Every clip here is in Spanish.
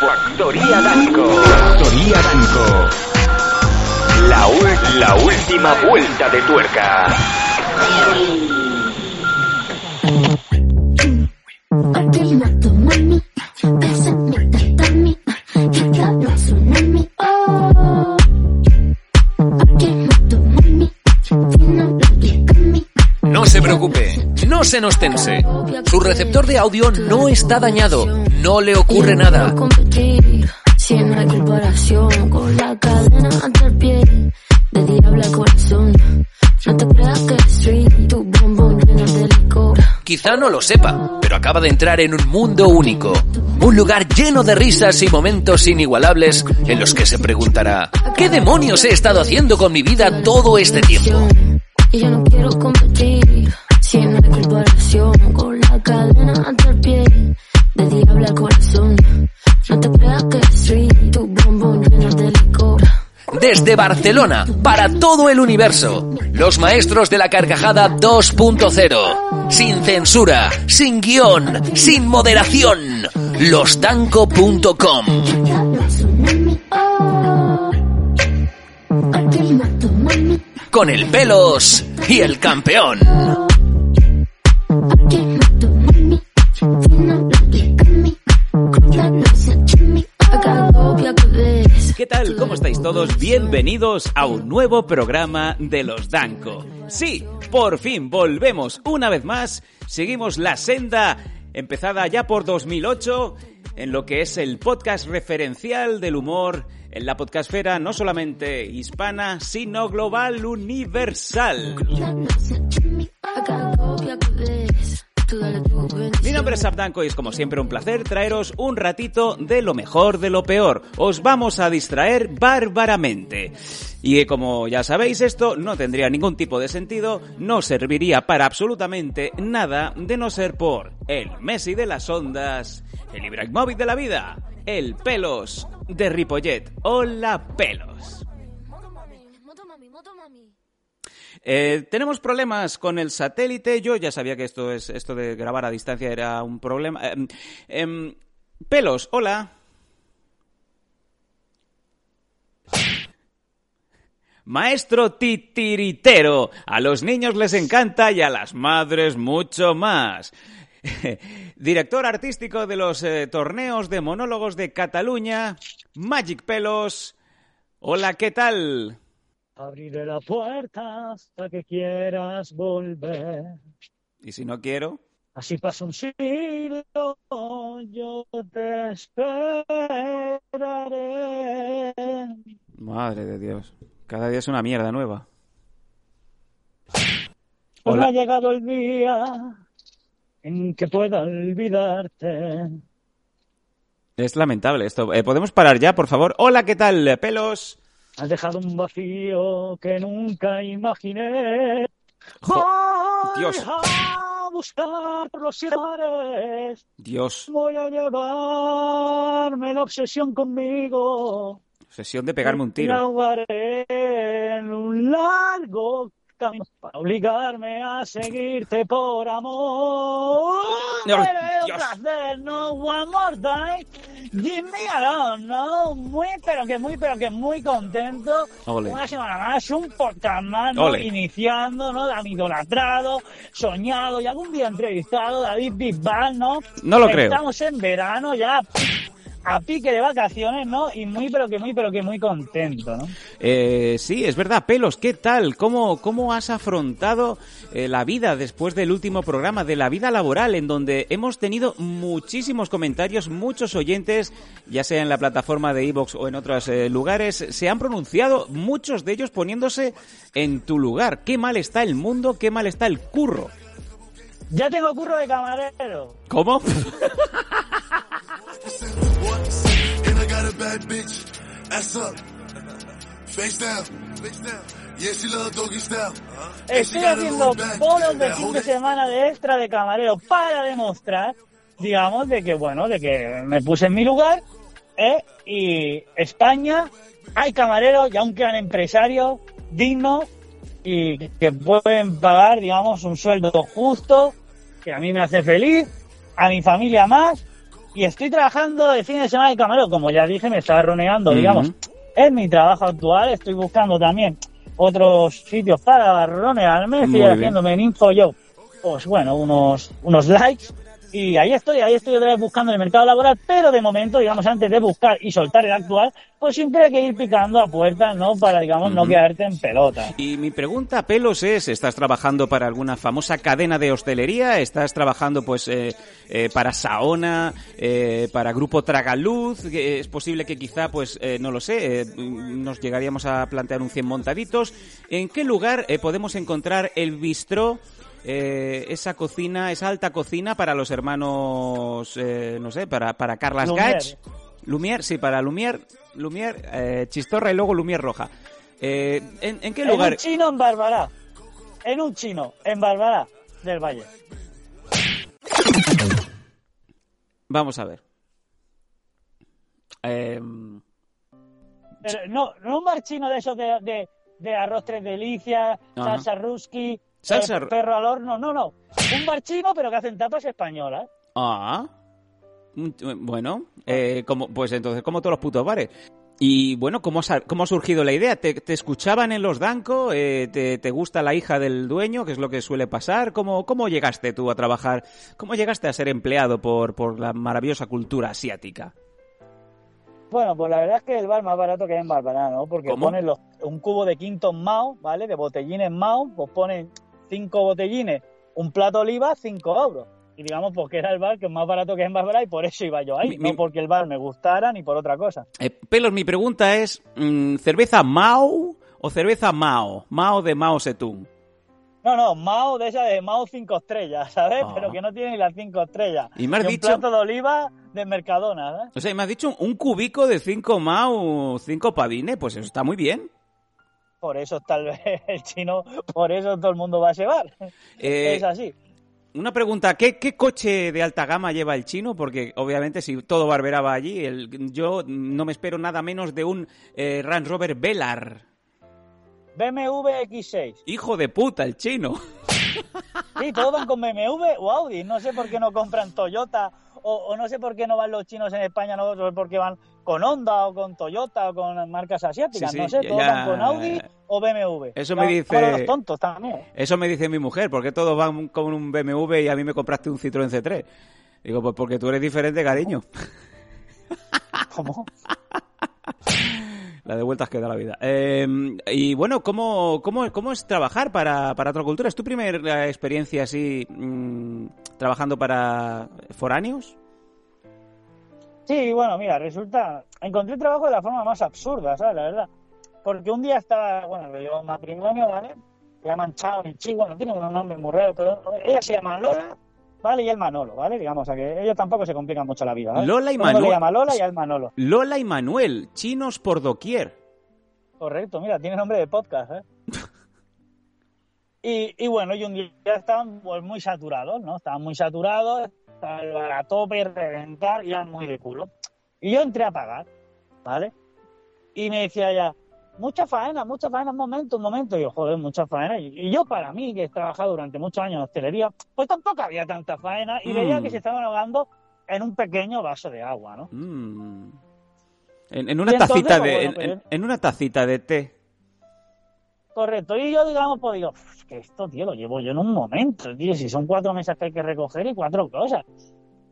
Factoría Danco. Factoría Danco. La, la última vuelta de tuerca. Preocupe, no se nos tense. Su receptor de audio no está dañado, no le ocurre nada. quiero competir, si no hay comparación con la cadena ante el pie, de diablo al corazón. No te creas que es street, tu bombón lleno de licor. Quizá no lo sepa, pero acaba de entrar en un mundo único. Un lugar lleno de risas y momentos inigualables en los que se preguntará, ¿qué demonios he estado haciendo con mi vida todo este tiempo? Y yo no quiero competir, si no hay con la cadena ante el pie, de diablo corazón. De licor. Desde Barcelona, para todo el universo, los maestros de la carcajada 2.0. Sin censura, sin guion, sin moderación. Losdanco.com. Con el pelos y el campeón. ¿Qué tal? ¿Cómo estáis todos? Bienvenidos a un nuevo programa de los Danco. Sí, por fin volvemos una vez más. Seguimos la senda empezada ya por 2008 en lo que es el podcast referencial del humor en la podcastfera no solamente hispana, sino global universal. Mi nombre es Abdanko y es como siempre un placer traeros un ratito de lo mejor de lo peor. Os vamos a distraer bárbaramente. Y eh, como ya sabéis, esto no tendría ningún tipo de sentido, no serviría para absolutamente nada de no ser por el Messi de las ondas, el Ibrahimovic de la vida, el Pelos de Ripollet. Hola, Pelos. Eh, tenemos problemas con el satélite. Yo ya sabía que esto es esto de grabar a distancia era un problema. Em, em, pelos, hola. Maestro titiritero, a los niños les encanta y a las madres mucho más. Director artístico de los eh, torneos de monólogos de Cataluña, Magic Pelos. Hola, ¿qué tal? Abriré la puerta hasta que quieras volver. Y si no quiero, Así pasa un siglo, yo te esperaré. Madre de Dios. Cada día es una mierda nueva. Hola. ha llegado el día en que pueda olvidarte. Es lamentable esto. Eh, ¿Podemos parar ya, por favor? Hola, ¿qué tal, pelos? Has dejado un vacío que nunca imaginé. Voy Dios. a buscar por los mares. Dios. Voy a llevarme la obsesión conmigo. Sesión de pegarme un tiro. en un largo camino para obligarme a seguirte por amor. Dios. placer, no one more time. Give me a no, muy, pero que muy, pero que muy contento. Ole. Una semana más, un ¿no? Ole. Iniciando, ¿no? Han idolatrado, soñado y algún día entrevistado David Bisbal, ¿no? No lo creo. Estamos en verano ya a pique de vacaciones, ¿no? Y muy, pero que muy, pero que muy contento, ¿no? Eh, sí, es verdad, pelos, ¿qué tal? ¿Cómo, cómo has afrontado eh, la vida después del último programa, de la vida laboral, en donde hemos tenido muchísimos comentarios, muchos oyentes, ya sea en la plataforma de Evox o en otros eh, lugares, se han pronunciado, muchos de ellos poniéndose en tu lugar. Qué mal está el mundo, qué mal está el curro. Ya tengo curro de camarero. ¿Cómo? bad bitch. Ass up. Face down. Face down. Estoy haciendo bolos de fin de semana de extra de camarero para demostrar, digamos, de que, bueno, de que me puse en mi lugar, ¿eh? Y España, hay camareros y aún quedan empresarios dignos y que pueden pagar, digamos, un sueldo justo, que a mí me hace feliz, a mi familia más, Y estoy trabajando de fin de semana de camarero, como ya dije, me estaba roneando, digamos. Es mi trabajo actual, estoy buscando también otros sitios para ronearme, estoy haciéndome en InfoJob, pues bueno, unos, unos likes. Y ahí estoy, ahí estoy otra vez buscando el mercado laboral, pero de momento, digamos, antes de buscar y soltar el actual, pues siempre hay que ir picando a puertas, ¿no? Para, digamos, no quedarte en pelota. Y mi pregunta, Pelos, es, ¿estás trabajando para alguna famosa cadena de hostelería? ¿Estás trabajando pues eh, eh, para Saona, eh, para Grupo Tragaluz? Es posible que quizá, pues, no lo sé, nos llegaríamos a plantear un 100 montaditos. ¿En qué lugar podemos encontrar el bistró? Eh, esa cocina, esa alta cocina para los hermanos, eh, no sé, para, para Carlas Lumière. Gach. Lumière, sí, para Lumière, Lumière, eh, Chistorra y luego Lumière Roja. Eh, ¿en, en qué En lugar? un chino en Barbará. En un chino en Barbará del Valle. Vamos a ver. Eh, Pero no, no un bar chino de esos de, de, de arroz tres delicias, salsa ruski, Salsa eh, perro al horno. No, no. Un bar chino, pero que hacen tapas españolas. ah, mm, bueno, eh, como, pues entonces como todos los putos bares. Y bueno, ¿cómo, ha surgido la idea? ¿Te, te escuchaban en los Danco? Eh, te, te gusta la hija del dueño? Que es lo que suele pasar? ¿Cómo, ¿Cómo llegaste tú a trabajar? ¿Cómo llegaste a ser empleado por, por la maravillosa cultura asiática? Bueno, pues la verdad es que el bar más barato que hay en Barbará, ¿no? Porque ¿Cómo? ponen los, un cubo de quintos Mao, ¿vale? De botellines Mao, pues ponen cinco botellines, un plato oliva, cinco euros. Y digamos, porque era el bar que es más barato que en Barbará y por eso iba yo ahí, Mi- mi- no porque el bar me gustara ni por otra cosa. Eh, Pelos, mi pregunta es, mm, ¿cerveza Mao o cerveza Mao? Mao de Mao Zedong. No, no, Mao de esa de Mao cinco estrellas, ¿sabes? Ah. Pero que no tiene ni las cinco estrellas. Y me has un dicho- plato de oliva de Mercadona, ¿eh? O sea, me has dicho un cubico de 5 Mao, 5 pavines, pues eso está muy bien. Por eso tal vez el chino, por eso todo el mundo va a ese bar. Eh, es así. Una pregunta, ¿qué, ¿qué coche de alta gama lleva el chino? Porque obviamente si todo Barbera va allí, el- yo no me espero nada menos de un eh, Range Rover Velar. BMW X6. Hijo de puta, el chino. Sí, todos van con BMW o Audi. No sé por qué no compran Toyota o, o no sé por qué no van los chinos en España, no sé por qué van con Honda o con Toyota o con marcas asiáticas. Sí, sí, no sé, todos ya- van con Audi o BMW. Eso Ya, me dice- bueno, los tontos también. Eso me dice mi mujer, ¿por qué todos van con un BMW y a mí me compraste un Citroën C3? Digo, pues porque tú eres diferente, cariño. ¿Cómo? La de vueltas que da la vida. Eh, y bueno, ¿cómo, cómo, cómo es trabajar para, para otra cultura? ¿Es tu primera experiencia así mm, trabajando para foráneos? Sí, bueno, mira, resulta, encontré trabajo de la forma más absurda, ¿sabes? La verdad. Porque un día estaba, bueno, un matrimonio, ¿vale? Se llaman Chao y Chi, bueno, tienen un nombre muy raro, pero ella se llama Lola, ¿vale? Y él Manolo, ¿vale? Digamos, o sea que ellos tampoco se complican mucho la vida, ¿vale? Lola y Manuel. llama Lola y él Manolo. Lola y Manuel, chinos por doquier. Correcto, mira, tiene nombre de podcast, ¿eh? Y, y bueno, y un día estaban pues, muy saturados, ¿no? Estaban muy saturados, estaban a tope, reventar, eran muy de culo. Y yo entré a pagar, ¿vale? Y me decía ya, mucha faena, mucha faena, un momento, un momento. Y yo, joder, mucha faena. Y, yo, para mí, que he trabajado durante muchos años en hostelería, pues tampoco había tanta faena y veía Mm. que se estaban ahogando en un pequeño vaso de agua, ¿no? Mm. En, en una entonces, tacita de bueno, en, pues, en- en una tacita de té. Correcto. Y yo, digamos, pues digo, "Uf, que esto, tío, lo llevo yo en un momento, tío. Si son cuatro mesas que hay que recoger y cuatro cosas.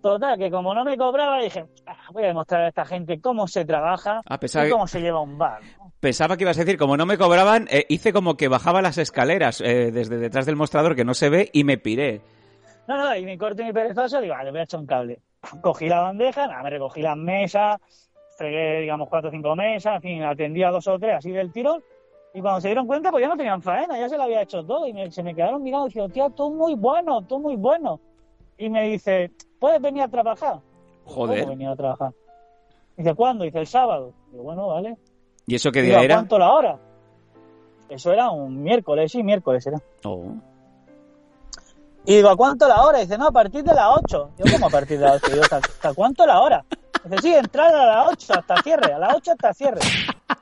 Total, que como no me cobraba, dije, "Ah, voy a demostrar a esta gente cómo se trabaja A pesar y que- cómo se lleva un bar. Pensaba que ibas a decir, como no me cobraban, eh, hice como que bajaba las escaleras eh, desde detrás del mostrador que no se ve y me piré. No, no, y mi corto y mi perezoso, digo, vale, voy a echar un cable. Cogí la bandeja, nada, me recogí las mesas, fregué, digamos, cuatro o cinco mesas, en fin, atendía dos o tres así del tirón. Y cuando se dieron cuenta, pues ya no tenían faena, ya se lo había hecho todo. Y me- se me quedaron mirando y diciendo, tío, tú muy bueno, tú muy bueno. Y me dice, ¿puedes venir a trabajar? ¿Cómo Joder. venir a trabajar? Dice, ¿cuándo? Dice, el sábado. Digo, bueno, vale. ¿Y eso qué Digo, día ¿a era? cuánto la hora? Eso era un miércoles, sí, miércoles era. Oh. Y digo, ¿a cuánto la hora? Dice, no, a partir de las 8. Yo, ¿cómo a partir de las 8? Digo, ¿hasta, hasta cuánto la hora? Dice, sí, entrar a las 8 hasta cierre, a las 8 hasta cierre.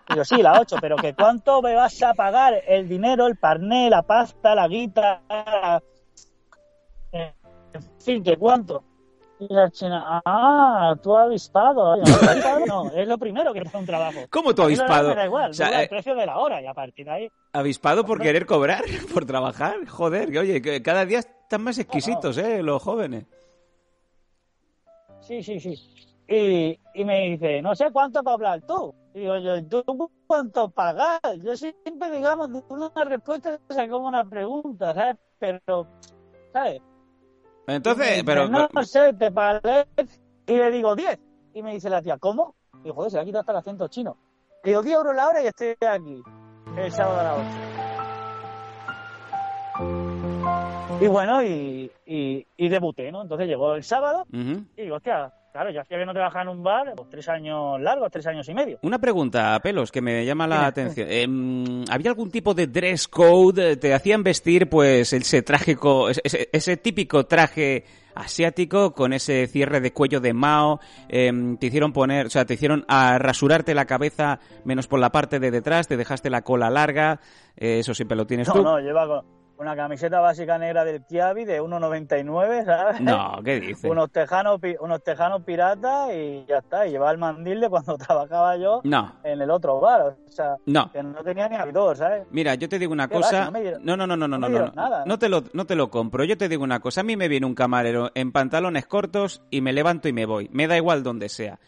Digo, sí, las 8, pero que cuánto me vas a pagar el dinero, el parné, la pasta, la guita, la- en fin, que cuánto. Y la china, ah, tú avispado. Yo, "¿Has avispado? No, es lo primero que da un trabajo. ¿Cómo tú avispado? Me da igual, O sea, luego el eh, precio de la hora y a partir de ahí. Avispado por querer cobrar, por trabajar. Joder, que oye, que cada día están más exquisitos, ¿eh? Los jóvenes. Sí, sí, sí. Y, y me dice, no sé cuánto para hablar tú. Y digo yo, ¿y tú cuánto pagas? Yo siempre, digamos, una respuesta es como una pregunta, ¿sabes? Pero, ¿sabes? Entonces, pero... dice, no sé, te parece. Y le digo 10. Y me dice la tía, ¿cómo? Y digo, joder, se le ha quitado hasta el acento chino. Le digo 10 euros la hora y estoy aquí. El sábado a las 8. Y bueno, y, y, y debuté, ¿no? Entonces llegó el sábado Ujú. y digo, hostia, claro, yo hacía que no trabajaba en un bar, pues tres años largos, tres años y medio. Una pregunta, Pelos, que me llama la atención. Em, ¿Había algún tipo de dress code? ¿Te hacían vestir, pues, ese trágico, ese, ese típico traje asiático con ese cierre de cuello de Mao? Em, ¿Te hicieron poner, o sea, te hicieron a rasurarte la cabeza menos por la parte de detrás? ¿Te dejaste la cola larga? Eh, eso siempre lo tienes No, tú. no, lleva con una camiseta básica negra del Kiabi de 1,99, ¿sabes? No, ¿qué dices? Unos tejanos, unos tejanos piratas y ya está. Y llevaba el mandil de cuando trabajaba yo No, en el otro bar. O sea, no. que no tenía ni actor, ¿sabes? Mira, yo te digo una cosa. No dieron- No, no, no, no, no, no nada, ¿no? No te lo, no te lo compro. Yo te digo una cosa. A mí me viene un camarero en pantalones cortos y me levanto y me voy. Me da igual donde sea.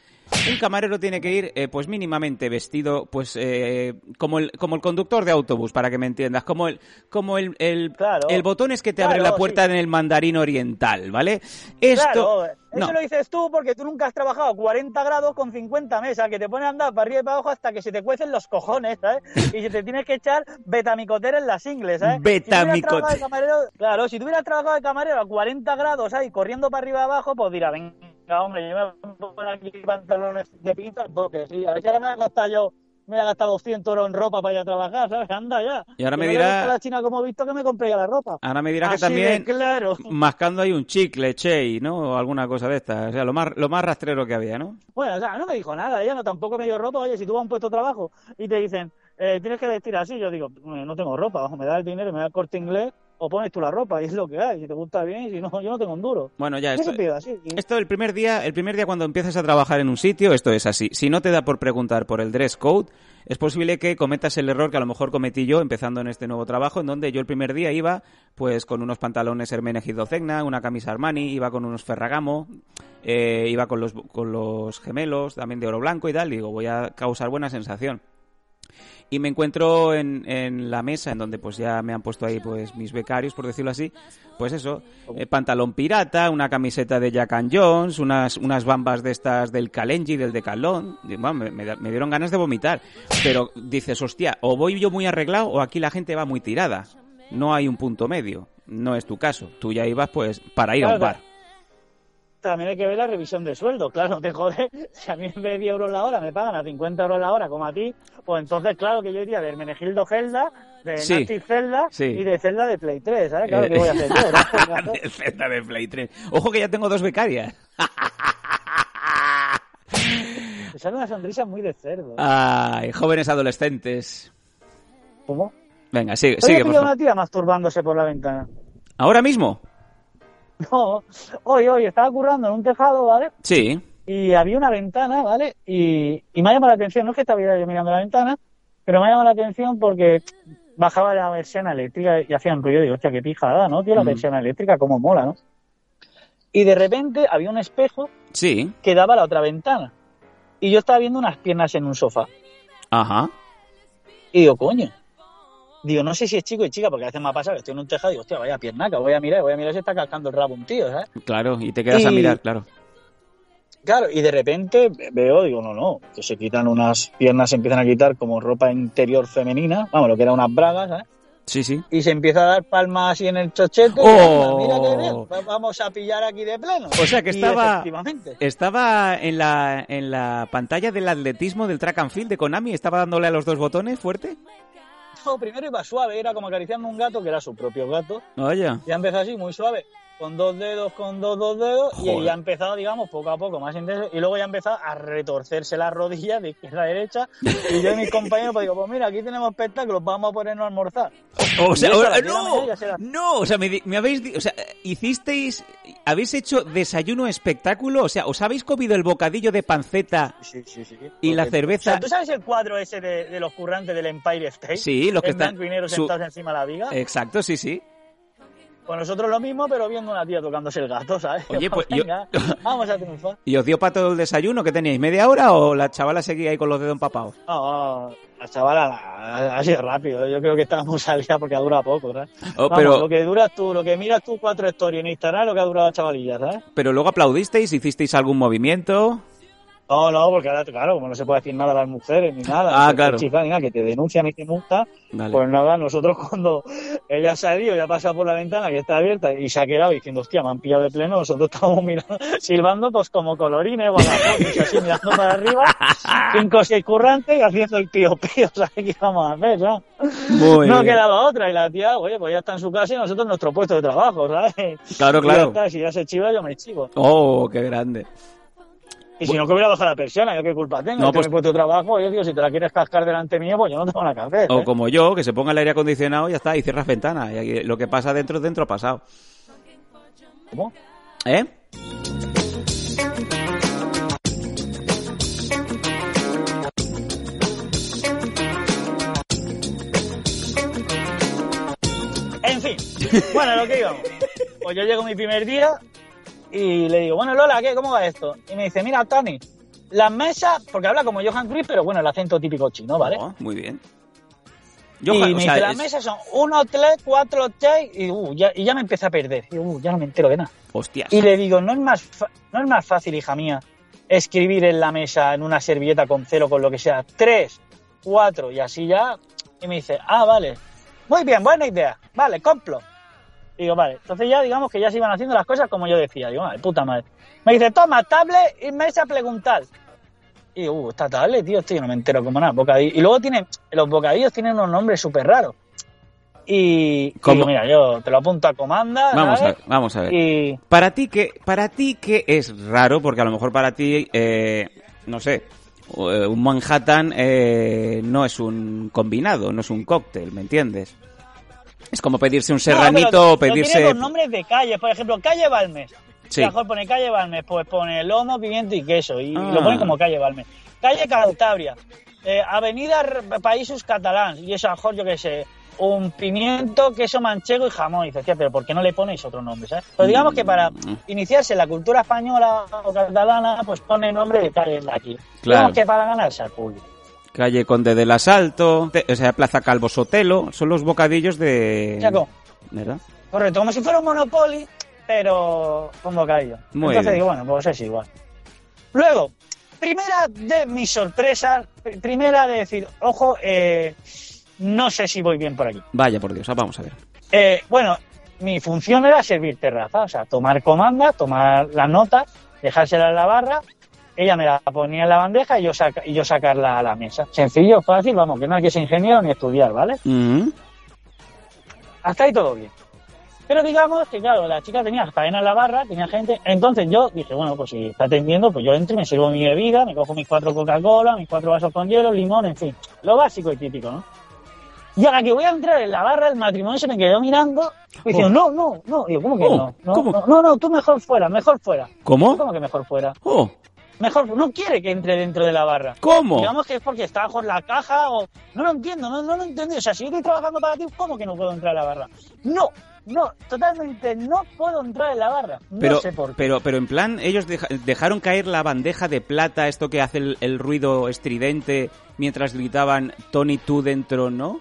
Un camarero tiene que ir, eh, pues mínimamente vestido, pues eh, como el como el conductor de autobús, para que me entiendas, como el como el el, Claro. el botón es que te abre Claro, la puerta sí. en el mandarín oriental, ¿vale? Esto Claro, eso no. lo dices tú porque tú nunca has trabajado a 40 grados con 50 mesas, que te pones a andar para arriba y para abajo hasta que se te cuecen los cojones, ¿sabes? Y se te tienes que echar betamicotera en las ingles, ¿sabes? Si tú hubieras Betamicote- trabajado de camarero, claro, si tú hubieras trabajado de camarero a 40 grados, ¿sabes? Corriendo para arriba y abajo, pues dirá, venga, hombre, yo me poner aquí pantalones de pinta, porque sí, a ver si ahora me voy a gastar yo, me voy a gastar 200 euros en ropa para ir a trabajar, ¿sabes? Anda ya. Y ahora me no le dirá- gusta a la china como he visto que me compré ya la ropa. Ahora me dirás que Así también claro. mascando hay un chicle, che, ¿no? O alguna cosa de estas. O sea, lo más, lo más rastrero que había, ¿no? Bueno, o sea, no me dijo nada, ella no tampoco me dio ropa. Oye, si tú vas a un puesto de trabajo y te dicen, eh, tienes que vestir así, yo digo, "Eh, no tengo ropa, me da el dinero, me da el corte inglés, o pones tú la ropa, y es lo que hay. Si te gusta bien, y si no, yo no tengo un duro. Bueno, ya esto, así. y- esto el primer día, el primer día cuando empiezas a trabajar en un sitio, esto es así. Si no te da por preguntar por el dress code, es posible que cometas el error que a lo mejor cometí yo empezando en este nuevo trabajo, en donde yo el primer día iba pues con unos pantalones Hermenegildo Cegna, una camisa Armani, iba con unos Ferragamo, eh, iba con los, con los gemelos también de oro blanco y tal, digo, voy a causar buena sensación. Y me encuentro en, en la mesa, en donde pues ya me han puesto ahí pues mis becarios, por decirlo así, pues eso, eh, pantalón pirata, una camiseta de Jack and Jones, unas, unas bambas de estas del Kalenji, del Decathlon, y, bueno, me, me dieron ganas de vomitar. Pero dices, hostia, o voy yo muy arreglado o aquí la gente va muy tirada. No hay un punto medio. No es tu caso. Tú ya ibas pues para ir a un bar. También hay que ver la revisión de sueldo, claro, te jodes. Si a mí en vez de 10 euros la hora me pagan a 50 euros la hora, como a ti, pues entonces, claro que yo iría de Hermenegildo Zelda, de Sí, Nasty Zelda sí. y de Zelda de Play 3, ¿sabes? Claro Eh, que voy a hacer yo, de Zelda de Play 3. Ojo que ya tengo dos becarias. Te sale una sonrisa muy de cerdo. Ay, jóvenes adolescentes. ¿Cómo? Venga, sigue, Hoy he sigue, por una tía masturbándose por la ventana. ¿Ahora mismo? No, hoy, hoy, estaba currando en un tejado, ¿vale? Sí. Y había una ventana, ¿vale? Y, y me ha llamado la atención, no es que estaba yo mirando la ventana, pero me ha llamado la atención porque bajaba la versión eléctrica y hacían ruido. Digo, hostia, qué pijada, ¿no? Tío, la Mm. versión eléctrica, cómo mola, ¿no? Y de repente había un espejo Sí. que daba a la otra ventana. Y yo estaba viendo unas piernas en un sofá. Ajá. Y digo, coño. Digo, no sé si es chico y chica, porque a veces me ha pasado que estoy en un tejado y digo, hostia, vaya piernaca, voy a mirar, voy a mirar si está cascando el rabo un tío, ¿sabes? Claro, y te quedas a Y- mirar, claro. Claro, y de repente veo, digo, no, no, que se quitan unas piernas, se empiezan a quitar como ropa interior femenina, vamos, lo que eran unas bragas, ¿sabes? Sí, sí. Y se empieza a dar palmas así en el chochete. y ¡Oh! anda, mira qué bien, va- vamos a pillar aquí de pleno. O sea que Y estaba-. Estaba en la, en la pantalla del atletismo del track and field de Konami, estaba dándole a los dos botones fuerte. Primero iba suave, era como acariciando un gato, que era su propio gato. Oye. Ya empezó así, muy suave. Con dos dedos, con dos, dos dedos, Joder. y ya ha empezado, digamos, poco a poco, más intenso, y luego ya ha empezado a retorcerse las rodillas de izquierda a derecha, y yo y mis compañeros, pues digo, pues mira, aquí tenemos espectáculos, vamos a ponernos a almorzar. O sea, la no, no, o sea, me, di- me habéis, o sea, hicisteis, habéis hecho desayuno espectáculo, o sea, os habéis comido el bocadillo de panceta, Sí, sí, sí. ¿Y la cerveza? O sea, ¿tú sabes el cuadro ese de, de los currantes del Empire State? Sí, los que en están- su- sentados encima de la viga. exacto, sí, sí. Pues nosotros lo mismo, pero viendo una tía tocándose el gato, ¿sabes? Oye, pues yo- Venga, vamos a triunfar. ¿Y os dio para todo el desayuno? ¿Qué teníais? ¿Media hora o la chavala seguía ahí con los dedos empapados? No, la chavala la- ha sido rápido. Yo creo que estábamos al día porque ha durado poco, ¿sabes? Oh, Vamos, pero- Lo que duras tú, lo que miras tú cuatro stories en Instagram, lo que ha durado la chavalilla, ¿sabes? Pero luego aplaudisteis, hicisteis algún movimiento. No, no, porque ahora, claro, como no se puede decir nada a las mujeres ni nada, Ah, claro. que te denuncian y te multan, Vale. pues nada, nosotros cuando ella ha salido, ya ha pasado por la ventana que está abierta y se ha quedado diciendo, hostia, me han pillado de pleno, nosotros estamos mirando, silbando pues como colorines, guadapones, así mirando para arriba, cinco o seis currantes y haciendo el pío pío, ¿sabes qué íbamos a hacer, ¿sabes? Muy no bien. quedaba otra y la tía, oye, pues ya está en su casa y nosotros en nuestro puesto de trabajo, ¿sabes? Claro, ya claro. está, si ya se chiva, yo me chivo. Oh, qué grande. Y si no, que hubiera bajado la persiana, yo qué culpa tengo. No, pues- pues... puesto trabajo, yo digo, si te la quieres cascar delante mío, pues yo no tengo nada que hacer. O ¿eh? como yo, que se ponga el aire acondicionado y ya está, y cierras ventanas. Y lo que pasa dentro, dentro ha pasado. ¿Cómo? ¿Eh? En fin, bueno, lo que íbamos. Pues yo llego mi primer día y le digo, bueno, Lola, ¿qué? ¿Cómo va esto? Y me dice, mira, Tony, las mesas, porque habla como Johan Cruyff, pero bueno, el acento típico chino, ¿vale? Oh, muy bien. y me sea, dice, las es- mesas son uno, tres, cuatro, seis, y, uh, ya, y ya me empieza a perder. Y uh, ya no me entero de nada. Hostias. Y le digo, ¿no es más, fa- no es más fácil, hija mía, escribir en la mesa, en una servilleta con cero, con lo que sea, tres, cuatro, y así ya? Y me dice, ah, vale. Muy bien, buena idea. Vale, complo. Digo, vale. Entonces ya digamos que ya se iban haciendo las cosas como yo decía. Digo, madre, puta madre. Me dice, toma, tablet y mesa a preguntar. Y digo, uh, esta tablet, tío, esto yo no me entero como nada. Bocadillo. Y luego tienen, los bocadillos tienen unos nombres súper raros. Y, y ¿Cómo? digo, mira, yo te lo apunto a comanda. Vamos a ver, vamos a ver. Y, Para ti que para ti que es raro, porque a lo mejor para ti, eh, no sé, eh, un Manhattan eh, no es un combinado, no es un cóctel, ¿me entiendes? Es como pedirse un serranito No, o pedirse... Tiene los nombres de calles, por ejemplo, calle Balmes. Sí. A lo mejor pone calle Balmes, pues pone lomo, pimiento y queso. Y Ah. lo pone como calle Balmes. Calle Cantabria. eh, Avenida Países Catalans. Y eso, a lo mejor, yo qué sé, un pimiento, queso manchego y jamón. Y dices, tía, pero ¿por qué no le ponéis otro nombre? ¿sabes? Pero digamos que para Mm. iniciarse en la cultura española o catalana, pues pone nombre de calle de aquí. Claro. Digamos que para ganarse al público. Calle Conde del Asalto, te- o sea, Plaza Calvo Sotelo, son los bocadillos de... Chaco. ¿Verdad? Correcto, como si fuera un Monopoly, pero con bocadillo. Muy Entonces bien. digo, bueno, pues es igual. Luego, primera de mis sorpresas, pr- primera de decir, ojo, eh, no sé si voy bien por aquí. Vaya por Dios, ah, vamos a ver. Eh, bueno, mi función era servir terraza, o sea, tomar comandas, tomar las notas, dejárselas en la barra, ella me la ponía en la bandeja y yo, saca- y yo sacarla a la mesa. Sencillo, fácil, vamos, que no hay que ser ingeniero ni estudiar, ¿vale? Hasta ahí todo bien. Pero digamos que, claro, la chica tenía faena en la barra, tenía gente. Entonces yo dije, bueno, pues si está atendiendo, pues yo entro y me sirvo mi bebida, me cojo mis cuatro Coca-Cola, mis cuatro vasos con hielo, limón, en fin. Lo básico y típico, ¿no? Y a la que voy a entrar en la barra, el matrimonio se me quedó mirando y diciendo, no, no, no. Digo, ¿cómo que Oh, no? No, ¿cómo? no, no, no, tú mejor fuera, mejor fuera. ¿Cómo? ¿Cómo que mejor fuera? Oh, Mejor, no quiere que entre dentro de la barra. ¿cómo? Digamos que es porque está bajo la caja o... No lo entiendo, no, no lo entendí. O sea, si yo estoy trabajando para ti, ¿cómo que no puedo entrar a la barra? No, no, totalmente no puedo entrar en la barra. No Pero, sé por qué. pero, pero en plan, ellos deja- dejaron caer la bandeja de plata, esto que hace el, el ruido estridente mientras gritaban Tony tú dentro, ¿no?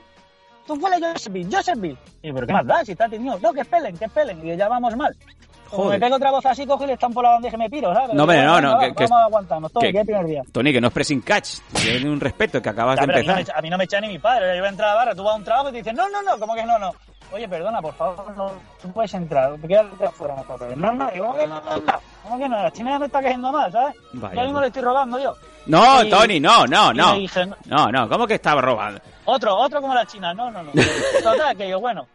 Tú fuera Josephine, Josephine. Y yo, pero ¿qué más da? Si está tenido. No, que espelen, que espelen. Y ya vamos mal. Como Joder. me pego otra voz así, cojo y le estampo la bandeja y me piro, ¿sabes? No, hombre, no, no, que- que- Vamos a aguantarnos todo, que- que es el primer día. Tony, que no es pressing catch, tiene un respeto, que acabas Ya, de pero a, mí no empezar. me, a mí no me echa ni mi padre. Yo voy a entrar a la barra, tú vas a un trabajo y te dicen, no, no, no, ¿cómo que no, no? Oye, perdona, por favor, no, puedes entrar. Te quedas afuera, no, pero no, no, ¿cómo que no, no, no? ¿Cómo que no? La china me está cayendo mal, ¿sabes? Vaya, ya mismo pues. le estoy robando yo. No, Y- Tony, no, no, no. dije, no. No, no, ¿cómo que estaba robando? Otro, otro como la china, no, no, no. Total, que yo, bueno,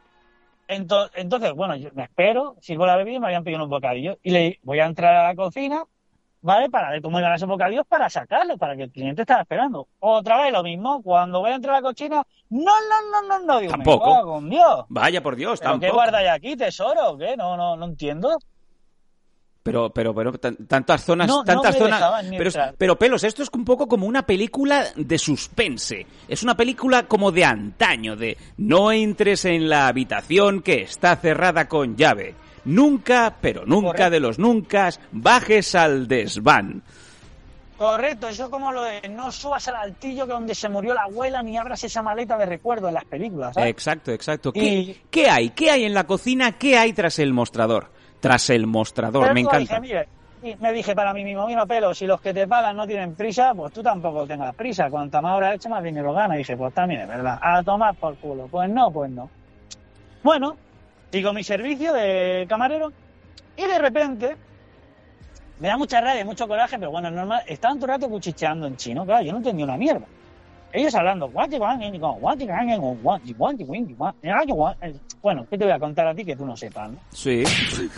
Entonces, bueno, yo me espero, sirvo la bebida y me habían pedido unos bocadillos. Y le voy a entrar a la cocina, ¿vale? Para ver cómo iban esos bocadillos para sacarlos, para que el cliente estaba esperando. Otra vez lo mismo, cuando voy a entrar a la cocina, no, no, no, no, no, digo, me Tampoco. cago en Dios. Vaya por Dios, ¿Pero qué tampoco. guardáis aquí, tesoro? ¿Qué? No, no, no entiendo. Pero, pero, pero, tan- tantas zonas, No, tantas zonas. Pero, pero pelos, esto es un poco como una película de suspense. Es una película como de antaño, de no entres en la habitación que está cerrada con llave. Nunca, pero nunca Correcto. de los nunca, bajes al desván. Correcto, eso como lo de no subas al altillo que donde se murió la abuela ni abras esa maleta de recuerdo en las películas, ¿sabes? Exacto, exacto. ¿Qué, Y- qué hay? ¿Qué hay en la cocina? ¿Qué hay tras el mostrador? Tras el mostrador, Pero me encanta. Dije, mire, y me dije para mí mismo, mira, pelo, si los que te pagan no tienen prisa, pues tú tampoco tengas prisa. Cuanta más hora echa, más dinero gana. Y dije, pues también es verdad. A tomar por culo. Pues no, pues no. Bueno, sigo mi servicio de camarero y de repente me da mucha rabia, mucho coraje, pero bueno, es normal. Estaban todo el rato cuchicheando en chino, claro, yo no entendí una mierda. Ellos hablando, bueno, ¿qué te voy a contar a ti que tú no sepas? ¿no? Sí.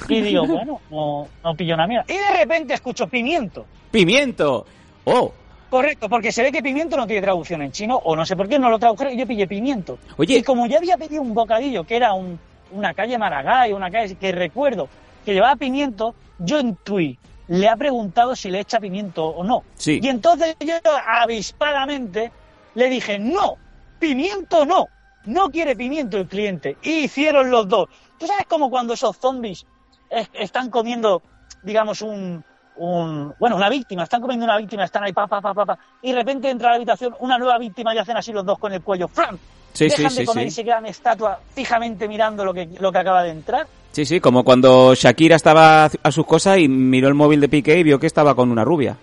Y digo, bueno, no, no pillo una mierda. Y de repente escucho pimiento. Pimiento. Oh, Correcto, porque se ve que pimiento no tiene traducción en chino, o no sé por qué no lo tradujeron, y yo pillé pimiento. Oye. Y como ya había pedido un bocadillo, que era un, una calle Maragall, una calle que recuerdo que llevaba pimiento, yo intuí, le ha preguntado si le echa pimiento o no. Sí. Y entonces yo avispadamente le dije, no, pimiento no, no quiere pimiento el cliente. Y hicieron los dos. ¿Tú sabes como cuando esos zombies es- están comiendo, digamos, un, un- bueno, una víctima, están comiendo una víctima, están ahí, pa, pa, pa, pa, pa, y de repente entra a la habitación una nueva víctima y hacen así los dos con el cuello, ¡fran! Sí, sí, Dejan de sí, comer sí. y se quedan estatua fijamente mirando lo que, lo que acaba de entrar. Sí, sí, como cuando Shakira estaba a sus cosas y miró el móvil de Piqué y vio que estaba con una rubia.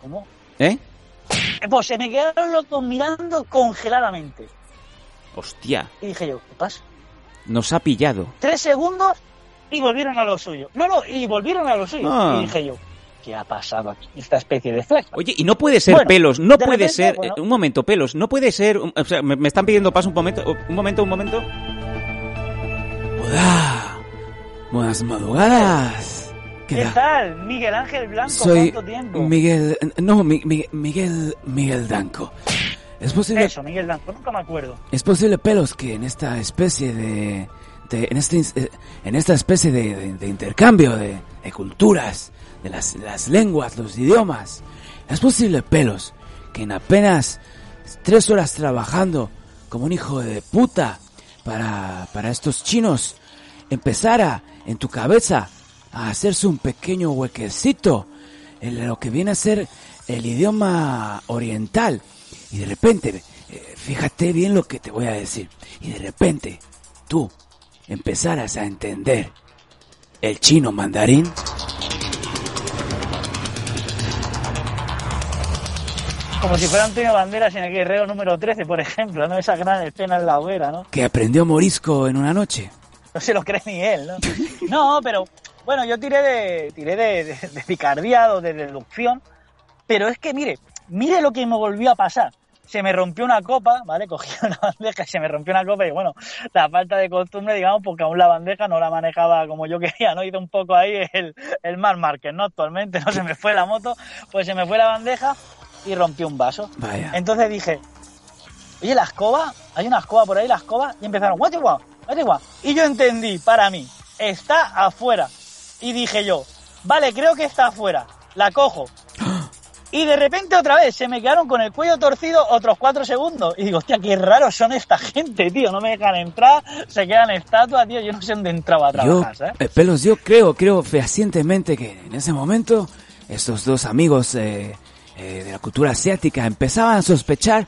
¿Cómo? ¿Eh? Pues se me quedaron los dos mirando congeladamente. Hostia, Y dije yo, ¿qué pasa? nos ha pillado. Tres segundos y volvieron a lo suyo. No, no, y volvieron a lo suyo. Ah. Y dije yo, ¿qué ha pasado aquí? Esta especie de flash. Oye, y no puede ser Bueno, pelos, no de puede repente, ser... bueno. eh, un momento, pelos, no puede ser... un- o sea, me, me están pidiendo paso un momento, un momento, un momento. Hola, buenas madrugadas. ¿Qué tal? Miguel Ángel Blanco, Soy ¿cuánto tiempo? Miguel, no, Mi- Mi- Miguel, Miguel Danco. Es posible, Eso, Miguel Blanco, nunca me acuerdo. es posible pelos que en esta especie de, de- en este, eh, en esta especie de, de- de intercambio de, de culturas, de las, las lenguas, los idiomas, es posible pelos que en apenas tres horas trabajando como un hijo de puta para, para estos chinos empezara en tu cabeza a hacerse un pequeño huequecito en lo que viene a ser el idioma oriental. Y de repente, eh, fíjate bien lo que te voy a decir. Y de repente, tú empezaras a entender el chino mandarín. Como si fuera Antonio Banderas en el Guerrero número 13, por ejemplo, ¿no? Esa gran escena en la hoguera, ¿no? que aprendió morisco en una noche. No se lo cree ni él, ¿no? No, pero bueno, yo tiré de tiré de, de, de picardiado, de deducción, pero es que mire, mire lo que me volvió a pasar. Se me rompió una copa, ¿vale? Cogí una bandeja y se me rompió una copa y bueno, la falta de costumbre, digamos, porque aún la bandeja no la manejaba como yo quería, ¿no? Hice un poco ahí el, el Mar Market, ¿no? Actualmente no se me fue la moto, pues se me fue la bandeja y rompió un vaso. Vaya. Entonces dije, oye, la escoba, hay una escoba por ahí, la escoba, y empezaron, guau, guau, guau. Y yo entendí, para mí, está afuera. Y dije yo, vale, creo que está afuera, la cojo. Y de repente otra vez se me quedaron con el cuello torcido otros cuatro segundos. Y digo, hostia, qué raros son esta gente, tío. No me dejan entrar, se quedan estatuas, tío. Yo no sé dónde entraba a Yo, trabajar, ¿sabes? eh, pelos, yo creo, creo fehacientemente que en ese momento estos dos amigos eh, eh, de la cultura asiática empezaban a sospechar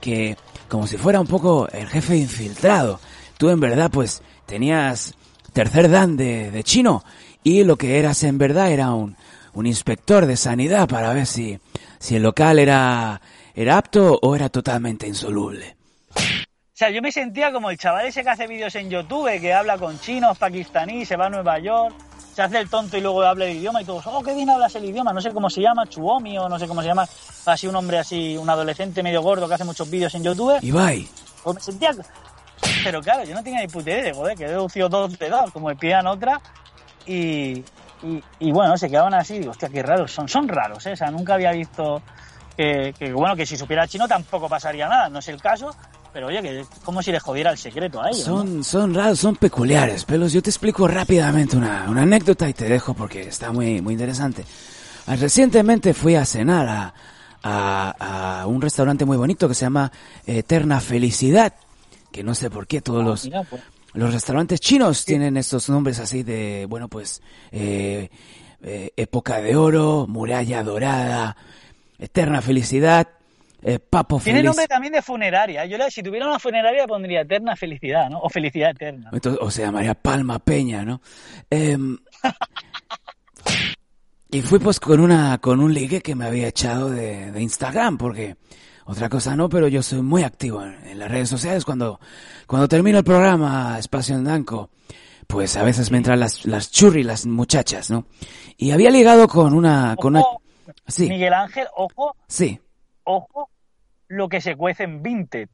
que como si fuera un poco el jefe infiltrado, tú en verdad pues tenías tercer dan de, de chino y lo que eras en verdad era un, un inspector de sanidad para ver si, si el local era, era apto o era totalmente insoluble. O sea, yo me sentía como el chaval ese que hace vídeos en YouTube, que habla con chinos, pakistaníes, se va a Nueva York, se hace el tonto y luego habla el idioma y todos, oh, qué bien hablas el idioma, no sé cómo se llama, Chuomi o no sé cómo se llama, así un hombre así, un adolescente medio gordo que hace muchos vídeos en YouTube. Ibai, Pues me sentía, pero claro, yo no tenía ni puta idea, de, joder, que he deducido dos de dos, como me pidan otra, y, y, y bueno, se quedaban así, digo, hostia, qué raros son, son raros, ¿eh? o sea, nunca había visto que, que, bueno, que si supiera chino tampoco pasaría nada, no es el caso, pero oye, que es como si les jodiera el secreto a ellos. ¿no? Son, son raros, son peculiares, pelos. Yo te explico rápidamente una, una anécdota y te dejo porque está muy, muy interesante. Ah, Recientemente fui a cenar a, a, a un restaurante muy bonito que se llama Eterna Felicidad, que no sé por qué todos los, Mira, pues, los restaurantes chinos tienen estos nombres así de, bueno, pues, eh, eh, época de oro, muralla dorada, eterna felicidad, eh, papo Tiene feliz. nombre también de funeraria. Yo si tuviera una funeraria pondría eterna felicidad, ¿no? O felicidad eterna. Entonces, o se llamaría Palma Peña, ¿no? Em, y fui pues con una, con un ligue que me había echado de, de Instagram, porque otra cosa no, pero yo soy muy activo en, en las redes sociales cuando, cuando termino el programa Espacio en Danco. Pues a veces me entran las, las churri, las muchachas, ¿no? Y había ligado con una, con una, Ojo, sí, Miguel Ángel, ojo, sí. ojo, lo que se cuece en Vinted.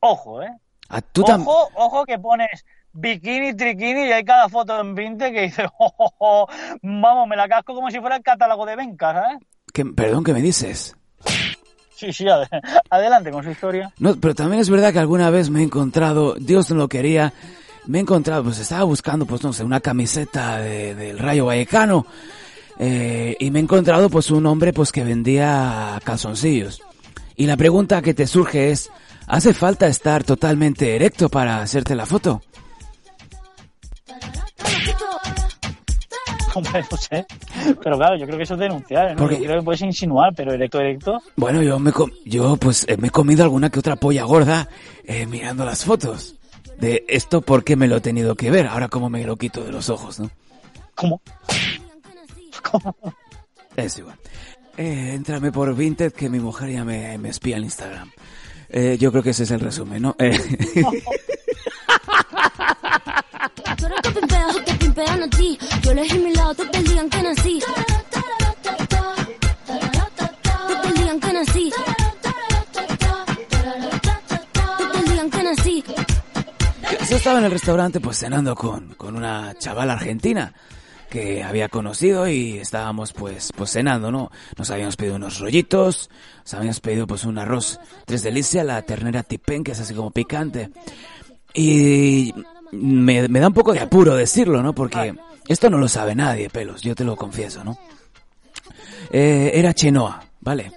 Ojo, ¿eh? A tú Ojo, ojo que pones bikini, triquini y hay cada foto en Vinted que dice, "Oh, oh, oh, vamos, me la casco como si fuera el catálogo de Benca, ¿sabes? perdón, ¿qué me dices? Sí, sí, ade- adelante con su historia. No, pero también es verdad que alguna vez me he encontrado, Dios no lo quería, me he encontrado, pues estaba buscando, pues no sé, una camiseta de- del Rayo Vallecano, eh, y me he encontrado pues un hombre pues que vendía calzoncillos. Y la pregunta que te surge es, ¿hace falta estar totalmente erecto para hacerte la foto? Hombre, no sé. Pero claro, yo creo que eso es denunciar, ¿no? Porque- Yo creo que puedes insinuar, pero erecto, erecto. Bueno, yo me, com- yo pues eh, me he comido alguna que otra polla gorda eh, mirando las fotos. De esto porque me lo he tenido que ver, ahora como me lo quito de los ojos, ¿no? ¿Cómo? ¿Cómo? Es igual. Eh, entrame por Vinted que mi mujer ya me, me espía en Instagram. Eh, yo creo que ese es el resumen, ¿no? Eh, Pimpean a ti. Yo elegí mi lado que nací. Que nací. Que nací. yo estaba en el restaurante pues cenando con, con una chavala argentina que había conocido y estábamos pues, pues cenando, ¿no? Nos habíamos pedido unos rollitos, nos habíamos pedido pues un arroz tres delicias, la ternera tipén, que es así como picante. Y me, me da un poco de apuro decirlo, ¿no? Porque esto no lo sabe nadie, pelos, yo te lo confieso, ¿no? Eh, era Chenoa, ¿vale?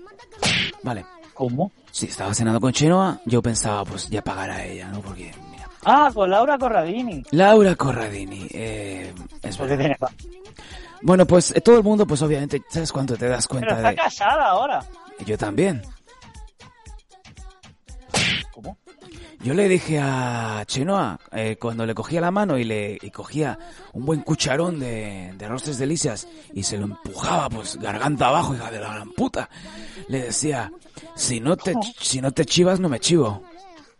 Vale. ¿Cómo? Sí, estaba cenando con Chenoa, yo pensaba pues ya pagará ella, ¿no? Porque, mira. Ah, con Laura Corradini. Laura Corradini, eh, es Porque verdad. Bueno, pues eh, todo el mundo, pues obviamente, ¿sabes cuánto te das Pero cuenta está de...? casada ahora. Yo también. Yo le dije a Chenoa, eh, cuando le cogía la mano y le y cogía un buen cucharón de, de arroz tres delicias y se lo empujaba, pues, garganta abajo, hija de la gran puta, le decía, si no te, si no te chivas, no me chivo.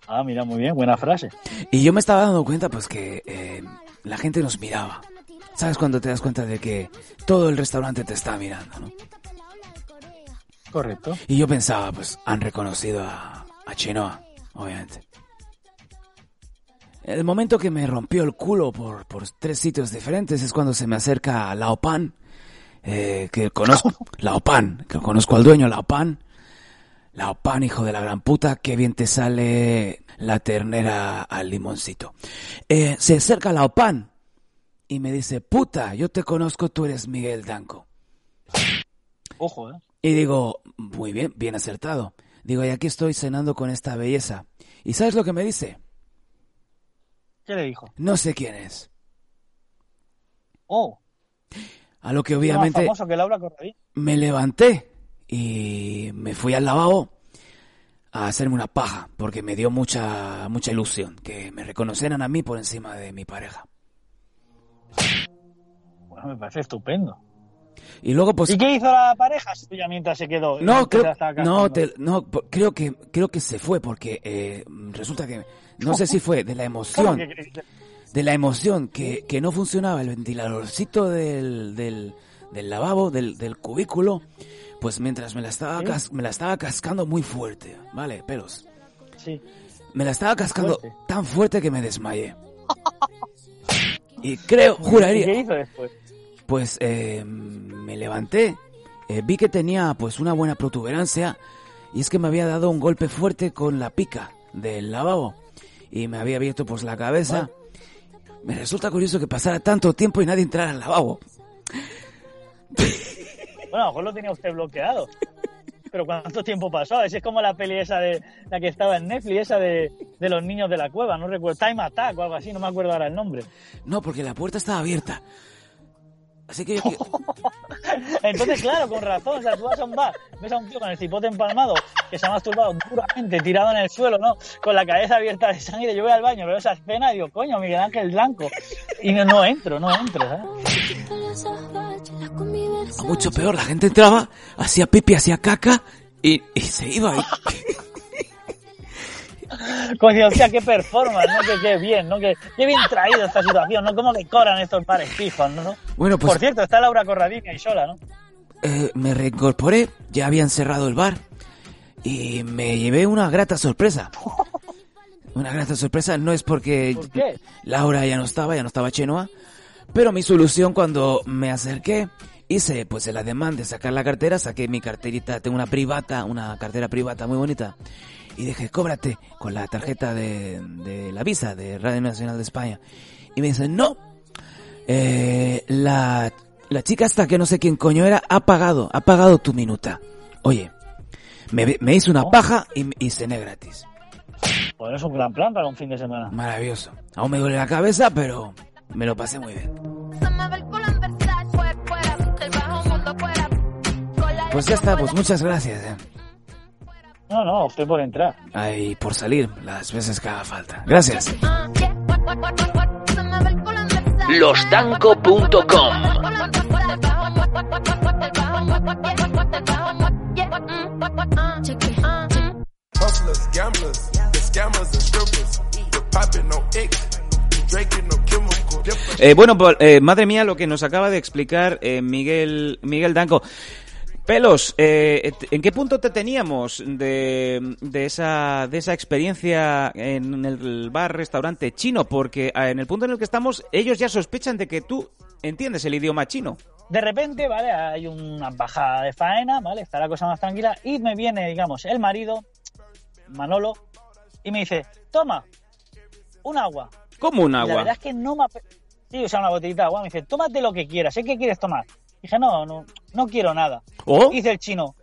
Ah, mira, muy bien, buena frase. Y yo me estaba dando cuenta, pues, que eh, la gente nos miraba. ¿Sabes cuando te das cuenta de que todo el restaurante te está mirando, no? Correcto. Y yo pensaba, pues, han reconocido a, a Chenoa, obviamente. El momento que me rompió el culo por, por tres sitios diferentes es cuando se me acerca Lao Pan, eh, que conozco, Lao Pan, que conozco al dueño, Lao Pan. Lao Pan, hijo de la gran puta, qué bien te sale la ternera al limoncito. Eh, se acerca Lao Pan y me dice, puta, yo te conozco, tú eres Miguel Danco. Ojo, ¿eh? Y digo, muy bien, bien acertado. Digo, y aquí estoy cenando con esta belleza. ¿Y sabes lo que me dice? ¿Qué le dijo? No sé quién es. Oh, A lo que más obviamente famoso que Laura me levanté y me fui al lavabo a hacerme una paja, porque me dio mucha, mucha ilusión que me reconocieran a mí por encima de mi pareja. Bueno, me parece estupendo. Y luego pues... ¿Y qué hizo la pareja suya mientras se quedó? No, creo, no, te- no, creo que, creo que se fue porque eh, resulta que, no sé si fue de la ¿Cómo emoción. de la emoción que, que no funcionaba el ventiladorcito del, del, del lavabo, del, del cubículo, pues mientras me la estaba ¿Sí? cas- me la estaba cascando muy fuerte, ¿vale? Pelos. Sí. me la estaba cascando Fuerte. tan fuerte que me desmayé. Y creo, ¿Y qué juraría, hizo después? Pues eh, me levanté, eh, vi que tenía pues una buena protuberancia y es que me había dado un golpe fuerte con la pica del lavabo y me había abierto pues la cabeza. Me resulta curioso que pasara tanto tiempo y nadie entrara al lavabo. Bueno, a lo mejor lo tenía usted bloqueado. Pero ¿cuánto tiempo pasó? A ver si es como la peli esa de la que estaba en Netflix, esa de, de los niños de la cueva, no recuerdo, Time Attack o algo así, no me acuerdo ahora el nombre. No, porque la puerta estaba abierta. Así que yo... Entonces, claro, con razón, o sea, tú vas a un bar, ves a un tío con el cipote empalmado que se ha masturbado duramente, tirado en el suelo, ¿no? Con la cabeza abierta de sangre, yo voy al baño, veo esa escena y digo, coño, Miguel Ángel Blanco. Y no, no entro, no entro, ¿sabes? Mucho peor, la gente entraba, hacía pipi, hacía caca y, y se iba. y- Coño, hostia, qué performance, ¿no? Que, qué bien, ¿no? Que, qué bien traído esta situación, ¿no? Cómo decoran estos bares fijos, ¿no? Bueno, pues Por cierto, está Laura Corradini ahí sola, ¿no? eh, me reincorporé, ya habían cerrado el bar y me llevé una grata sorpresa. Una grata sorpresa no es porque ¿Por qué? Laura ya no estaba, ya no estaba Chenoa, pero mi solución cuando me acerqué, hice pues el ademán de sacar la cartera, saqué mi carterita, tengo una privata, una cartera privata muy bonita, y dije, cóbrate con la tarjeta de, de la visa de Radio Nacional de España. Y me dicen, no, eh, la, la chica hasta que no sé quién coño era, ha pagado, ha pagado tu minuta. Oye, me, me hice una paja y, y cené gratis. Pues es un gran plan para un fin de semana. Maravilloso. Aún me duele la cabeza, pero me lo pasé muy bien. Pues ya está, pues muchas gracias. eh. No, no, usted por entrar. Ay, por salir las veces que haga falta. Gracias. Lostanco.com Hustlers, gamblers, the scammers and strippers. We're popping no X, drinking no chemical. Different Eh, bueno, eh, madre mía, lo que nos acaba de explicar eh, Miguel, Miguel Danco. Pelos, eh, ¿en qué punto te teníamos de, de, esa, de esa experiencia en el bar restaurante chino? Porque ah, en el punto en el que estamos, ellos ya sospechan de que tú entiendes el idioma chino. De repente, ¿vale? Hay una bajada de faena, ¿vale? Está la cosa más tranquila y me viene, digamos, el marido, Manolo, y me dice, toma, un agua. Como un Y La agua. verdad es que no me... Sí, o sea, una botellita de agua. Me dice, tómate lo que quieras, ¿eh? ¿qué quieres tomar? Dije, no, no, no quiero nada. ¿Oh? Dice el chino,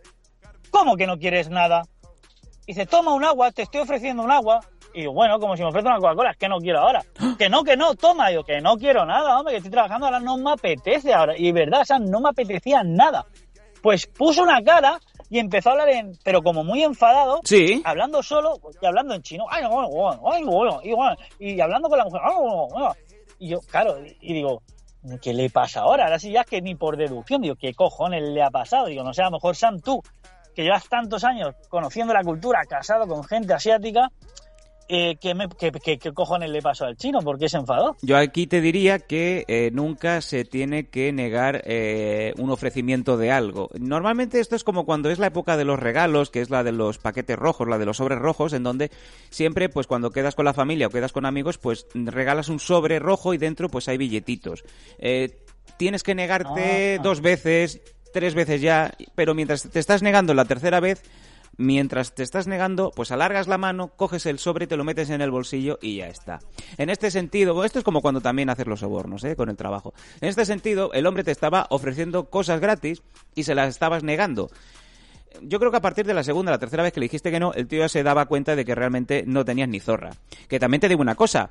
¿cómo que no quieres nada? Dice, toma un agua, te estoy ofreciendo un agua. Y bueno, como si me ofrece una Coca-Cola, es que no quiero ahora. Que no, que no, toma. Yo, que no quiero nada, hombre, que estoy trabajando, ahora no me apetece ahora. Y verdad, o sea, no me apetecía nada. Pues puso una cara y empezó a hablar en, pero como muy enfadado, Sí. hablando solo y hablando en chino. Ay, bueno, bueno, ay, bueno, y, bueno, y hablando con la mujer. ay, bueno, bueno. Y yo, claro, y digo, ¿qué le pasa ahora? Ahora sí ya es que ni por deducción, digo, ¿qué cojones le ha pasado? Digo, no sé, a lo mejor Sam, tú, que llevas tantos años conociendo la cultura, casado con gente asiática, eh, ¿qué, me- qué- qué- qué cojones le pasó al chino? ¿Por qué se enfadó? Yo aquí te diría que eh, nunca se tiene que negar eh, un ofrecimiento de algo. Normalmente esto es como cuando es la época de los regalos, que es la de los paquetes rojos, la de los sobres rojos, en donde siempre, pues cuando quedas con la familia o quedas con amigos, pues regalas un sobre rojo y dentro pues hay billetitos. Eh, tienes que negarte Ah. dos veces, tres veces ya, pero mientras te estás negando la tercera vez, Mientras te estás negando, pues alargas la mano, coges el sobre, te lo metes en el bolsillo y ya está. En este sentido, esto es como cuando también haces los sobornos, ¿eh? Con el trabajo. En este sentido, el hombre te estaba ofreciendo cosas gratis y se las estabas negando. Yo creo que a partir de la segunda, la tercera vez que le dijiste que no, el tío ya se daba cuenta de que realmente no tenías ni zorra. Que también te digo una cosa,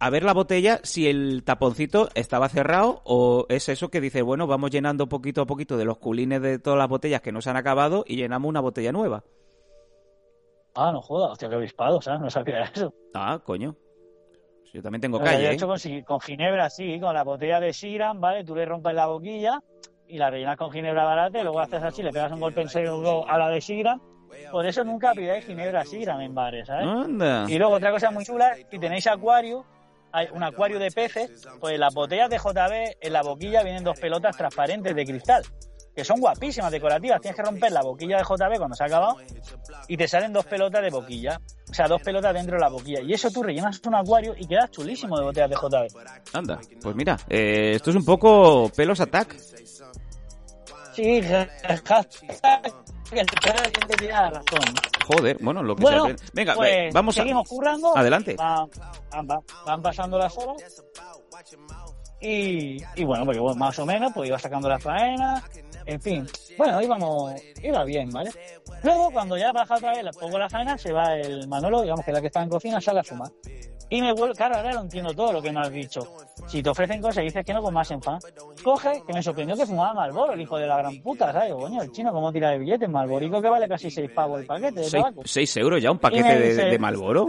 a ver la botella si el taponcito estaba cerrado o es eso que dice, bueno, vamos llenando poquito a poquito de los culines de todas las botellas que nos han acabado y llenamos una botella nueva. Ah, no joda, hostia, qué avispado, ¿sabes? No sabía eso. Ah, coño. Yo también tengo O sea, yo calle, he ¿eh? hecho con, con ginebra, sí, con la botella de Shiran, ¿vale? Tú le rompes la boquilla y la rellenas con ginebra barata y luego haces así, le pegas un golpe en serio a la de Shiran. Por eso nunca pidáis ginebra Shiran en bares, ¿sabes? Anda. Y luego otra cosa muy chula, si tenéis acuario, hay un acuario de peces, pues las botellas de JB en la boquilla vienen dos pelotas transparentes de cristal. Que son guapísimas, decorativas. Tienes que romper la boquilla de JB cuando se ha acabado y te salen dos pelotas de boquilla. O sea, dos pelotas dentro de la boquilla. Y eso tú rellenas un acuario y quedas chulísimo de botellas de JB. Anda, pues mira, eh, esto es un poco pelos attack. Sí, hashtag que razón. Joder, bueno, lo que Bueno, se. Venga, pues, vamos a... seguimos currando. Adelante. Va- van, van- van pasando las horas. Y, y bueno, porque bueno, más o menos, pues iba sacando la faena. En fin, bueno, íbamos, iba bien, ¿vale? Luego, cuando ya baja otra vez, pongo la faena, se va el Manolo, digamos que la que está en cocina, sale a fumar. Y me vuelve, claro, ahora lo entiendo todo lo que me has dicho. Si te ofrecen cosas y dices que no, pues más en fan. Coge, que me sorprendió que fumaba Malboro, el hijo de la gran puta, ¿sabes? Coño, el chino, ¿cómo tira de billetes? Malborico que vale casi 6 pavos el paquete de Seis, tabaco. seis euros ya, un paquete de Malboro.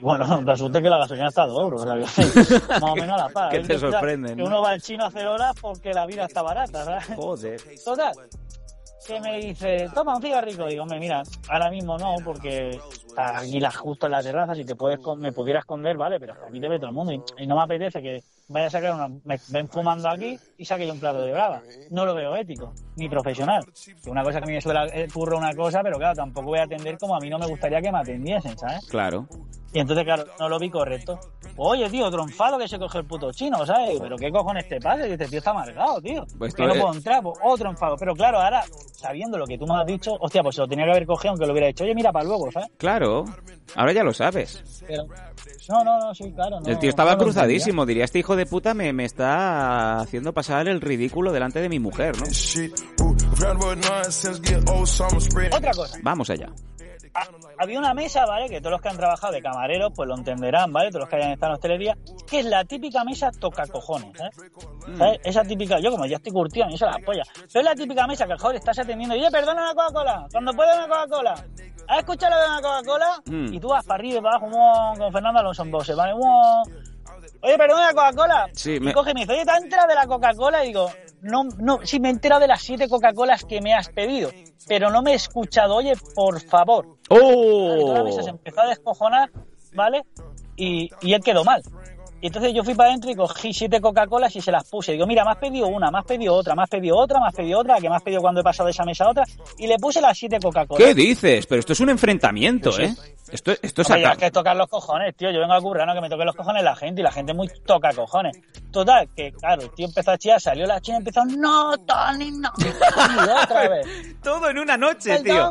Bueno, resulta que la gasolina está a dos euros, o sea, que más o menos a la par. ¿Qué Es te que, claro, sorprende, Que no? uno va al chino a hacer horas porque la vida está barata, ¿sabes? Joder. Total, que me dice, toma un cigarrico. Digo, hombre, mira, ahora mismo no, porque aquí la, justo en la terraza, si te puedes me pudiera esconder, vale, pero aquí te ve todo el mundo y, y no me apetece que vaya a sacar una, me ven fumando aquí y saque yo un plato de brava. No lo veo ético, ni profesional. Que una cosa que a mí me suele el curro una cosa, pero claro, tampoco voy a atender como a mí no me gustaría que me atendiesen, ¿sabes? Claro. Y entonces, claro, no lo vi correcto. Oye, tío, tronfado que se coge el puto chino, ¿sabes? Pero qué cojones te pasa, y este tío está amargado, tío. Pues que no puedo entrar, pues, otro enfado. Pero claro, ahora, sabiendo lo que tú me has dicho, hostia, pues se lo tenía que haber cogido aunque lo hubiera dicho. Oye, mira, para luego, ¿sabes? Claro. Ahora ya lo sabes. Pero, no, no, no, sí, claro. No, El tío estaba no cruzadísimo. Diría, este hijo de puta me, me está haciendo pasar el ridículo delante de mi mujer, ¿no? Otra cosa. Vamos allá. Ah, había una mesa, ¿vale? Que todos los que han trabajado de camareros, pues lo entenderán, ¿vale? Todos los que hayan estado en hostelería, que es la típica mesa toca cojones, ¿sabes? ¿Sabes? Esa típica, yo como ya estoy curtido, a mí eso la polla. Pero es la típica mesa que el joder estás atendiendo y, oye, perdona una Coca-Cola, cuando pueda una Coca-Cola. ¿Has escuchado lo de una Coca-Cola? Mm. Y tú vas para arriba y para abajo, con Fernando Alonso en voces, ¿vale? ¡muah! Oye, perdona Coca-Cola. Sí, y me- coge y me dice, oye, ¿te has enterado de la Coca-Cola? Y digo, no, no, sí me he enterado de las siete Coca-Colas que me has pedido, pero no me he escuchado, oye, por favor. La mesa se ¡Oh! empezó a descojonar, ¿vale? Y, y él quedó mal. Y entonces yo fui para adentro y cogí siete Coca-Colas y se las puse. Digo, mira, me has pedido una, me has pedido otra, me has pedido otra, me has pedido otra, que me has pedido cuando he pasado de esa mesa a otra. Y le puse las siete Coca-Colas. ¿Qué dices? Pero esto es un enfrentamiento, ¿eh? Esto, esto es ataque. que tocar los cojones, tío. Yo vengo a currar, no que me toque los cojones la gente y la gente muy toca cojones. Total, que claro, el tío empezó a chillar, salió la china y empezó, no, Tony, no. Y otra vez. Todo en una noche, tío.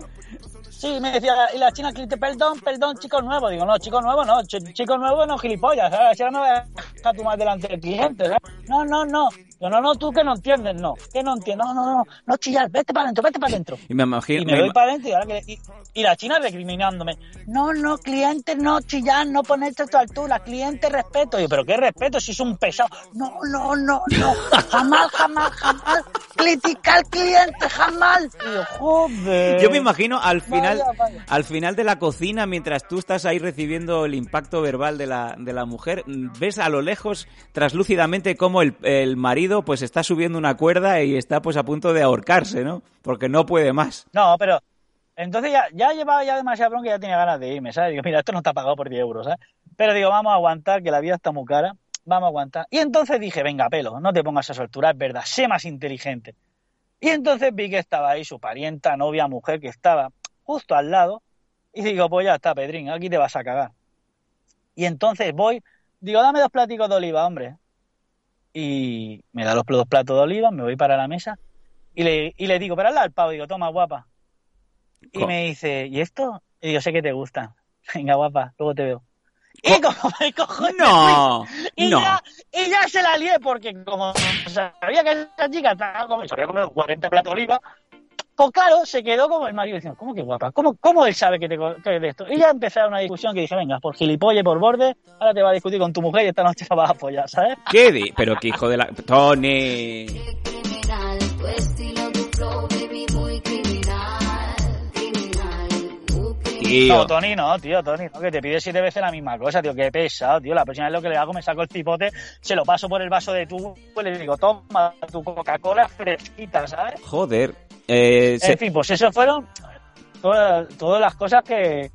Sí, me decía, y la china perdón, perdón, chico nuevo. Digo, no, chico nuevo no, ch- chico nuevo no, gilipollas, ¿sabes? Si ahora no voy a dejar tu más delante del cliente, ¿sabes? No, no, no. Yo, no, no, tú que no entiendes, no. Que no entiendes, no, no, no, no chillar, vete para adentro, vete para adentro. Y me imagino... Y me me voy para adentro y, ahora que- y, y la china recriminándome. No, no, cliente, no chillar, no ponerte a tu altura, cliente, respeto. Y yo, pero qué respeto si es un pesado. No, no, no, no, jamás, jamás, jamás criticar cliente, jamás. Y yo, joder. Yo me imagino al final, Vaya, vaya. al final de la cocina, mientras tú estás ahí recibiendo el impacto verbal de la, de la mujer, ves a lo lejos, traslúcidamente, cómo el, el marido pues está subiendo una cuerda y está pues a punto de ahorcarse, ¿no? Porque no puede más. No, pero entonces ya, ya llevaba ya demasiado bronca y ya tenía ganas de irme, ¿sabes? Digo, mira, esto no está pagado por 10 euros, ¿sabes? Pero digo, vamos a aguantar, que la vida está muy cara, vamos a aguantar. Y entonces dije, venga, pelo, no te pongas a esa altura, es verdad, sé más inteligente. Y entonces vi que estaba ahí su parienta, novia, mujer, que estaba justo al lado, y digo, pues ya está, Pedrín, aquí te vas a cagar. Y entonces voy, digo, dame dos platicos de oliva, hombre. Y me da los dos platos de oliva, me voy para la mesa, y le, y le digo, pero hazla al pavo, digo, toma, guapa. Y Co- me dice, ¿y esto? Y yo sé que te gusta. Venga, guapa, luego te veo. Y como me cojo No, y, no. ya, y ya se la lié porque como sabía que esa chica estaba comiendo, se había comido 40 platos de oliva, pues claro, se quedó como el marido diciendo, ¿cómo que guapa? ¿Cómo, cómo él sabe que te que es de esto? Y ya empezó una discusión que dije, venga, por gilipollas, por borde, ahora te vas a discutir con tu mujer y esta noche la vas a apoyar, ¿sabes? ¿Qué di? Pero qué hijo de la... Tony. criminal, tu estilo, tu flow, baby, muy criminal, criminal, muy criminal. Tío. No, Tony, no, tío, Tony, no, que te pide siete veces la misma cosa, tío, qué pesado, tío. La próxima vez lo que le hago, me saco el cipote, se lo paso por el vaso de tubo y le digo, toma tu Coca-Cola fresquita, ¿sabes? Joder. Eh, se- En fin, pues eso fueron todas, todas las cosas que,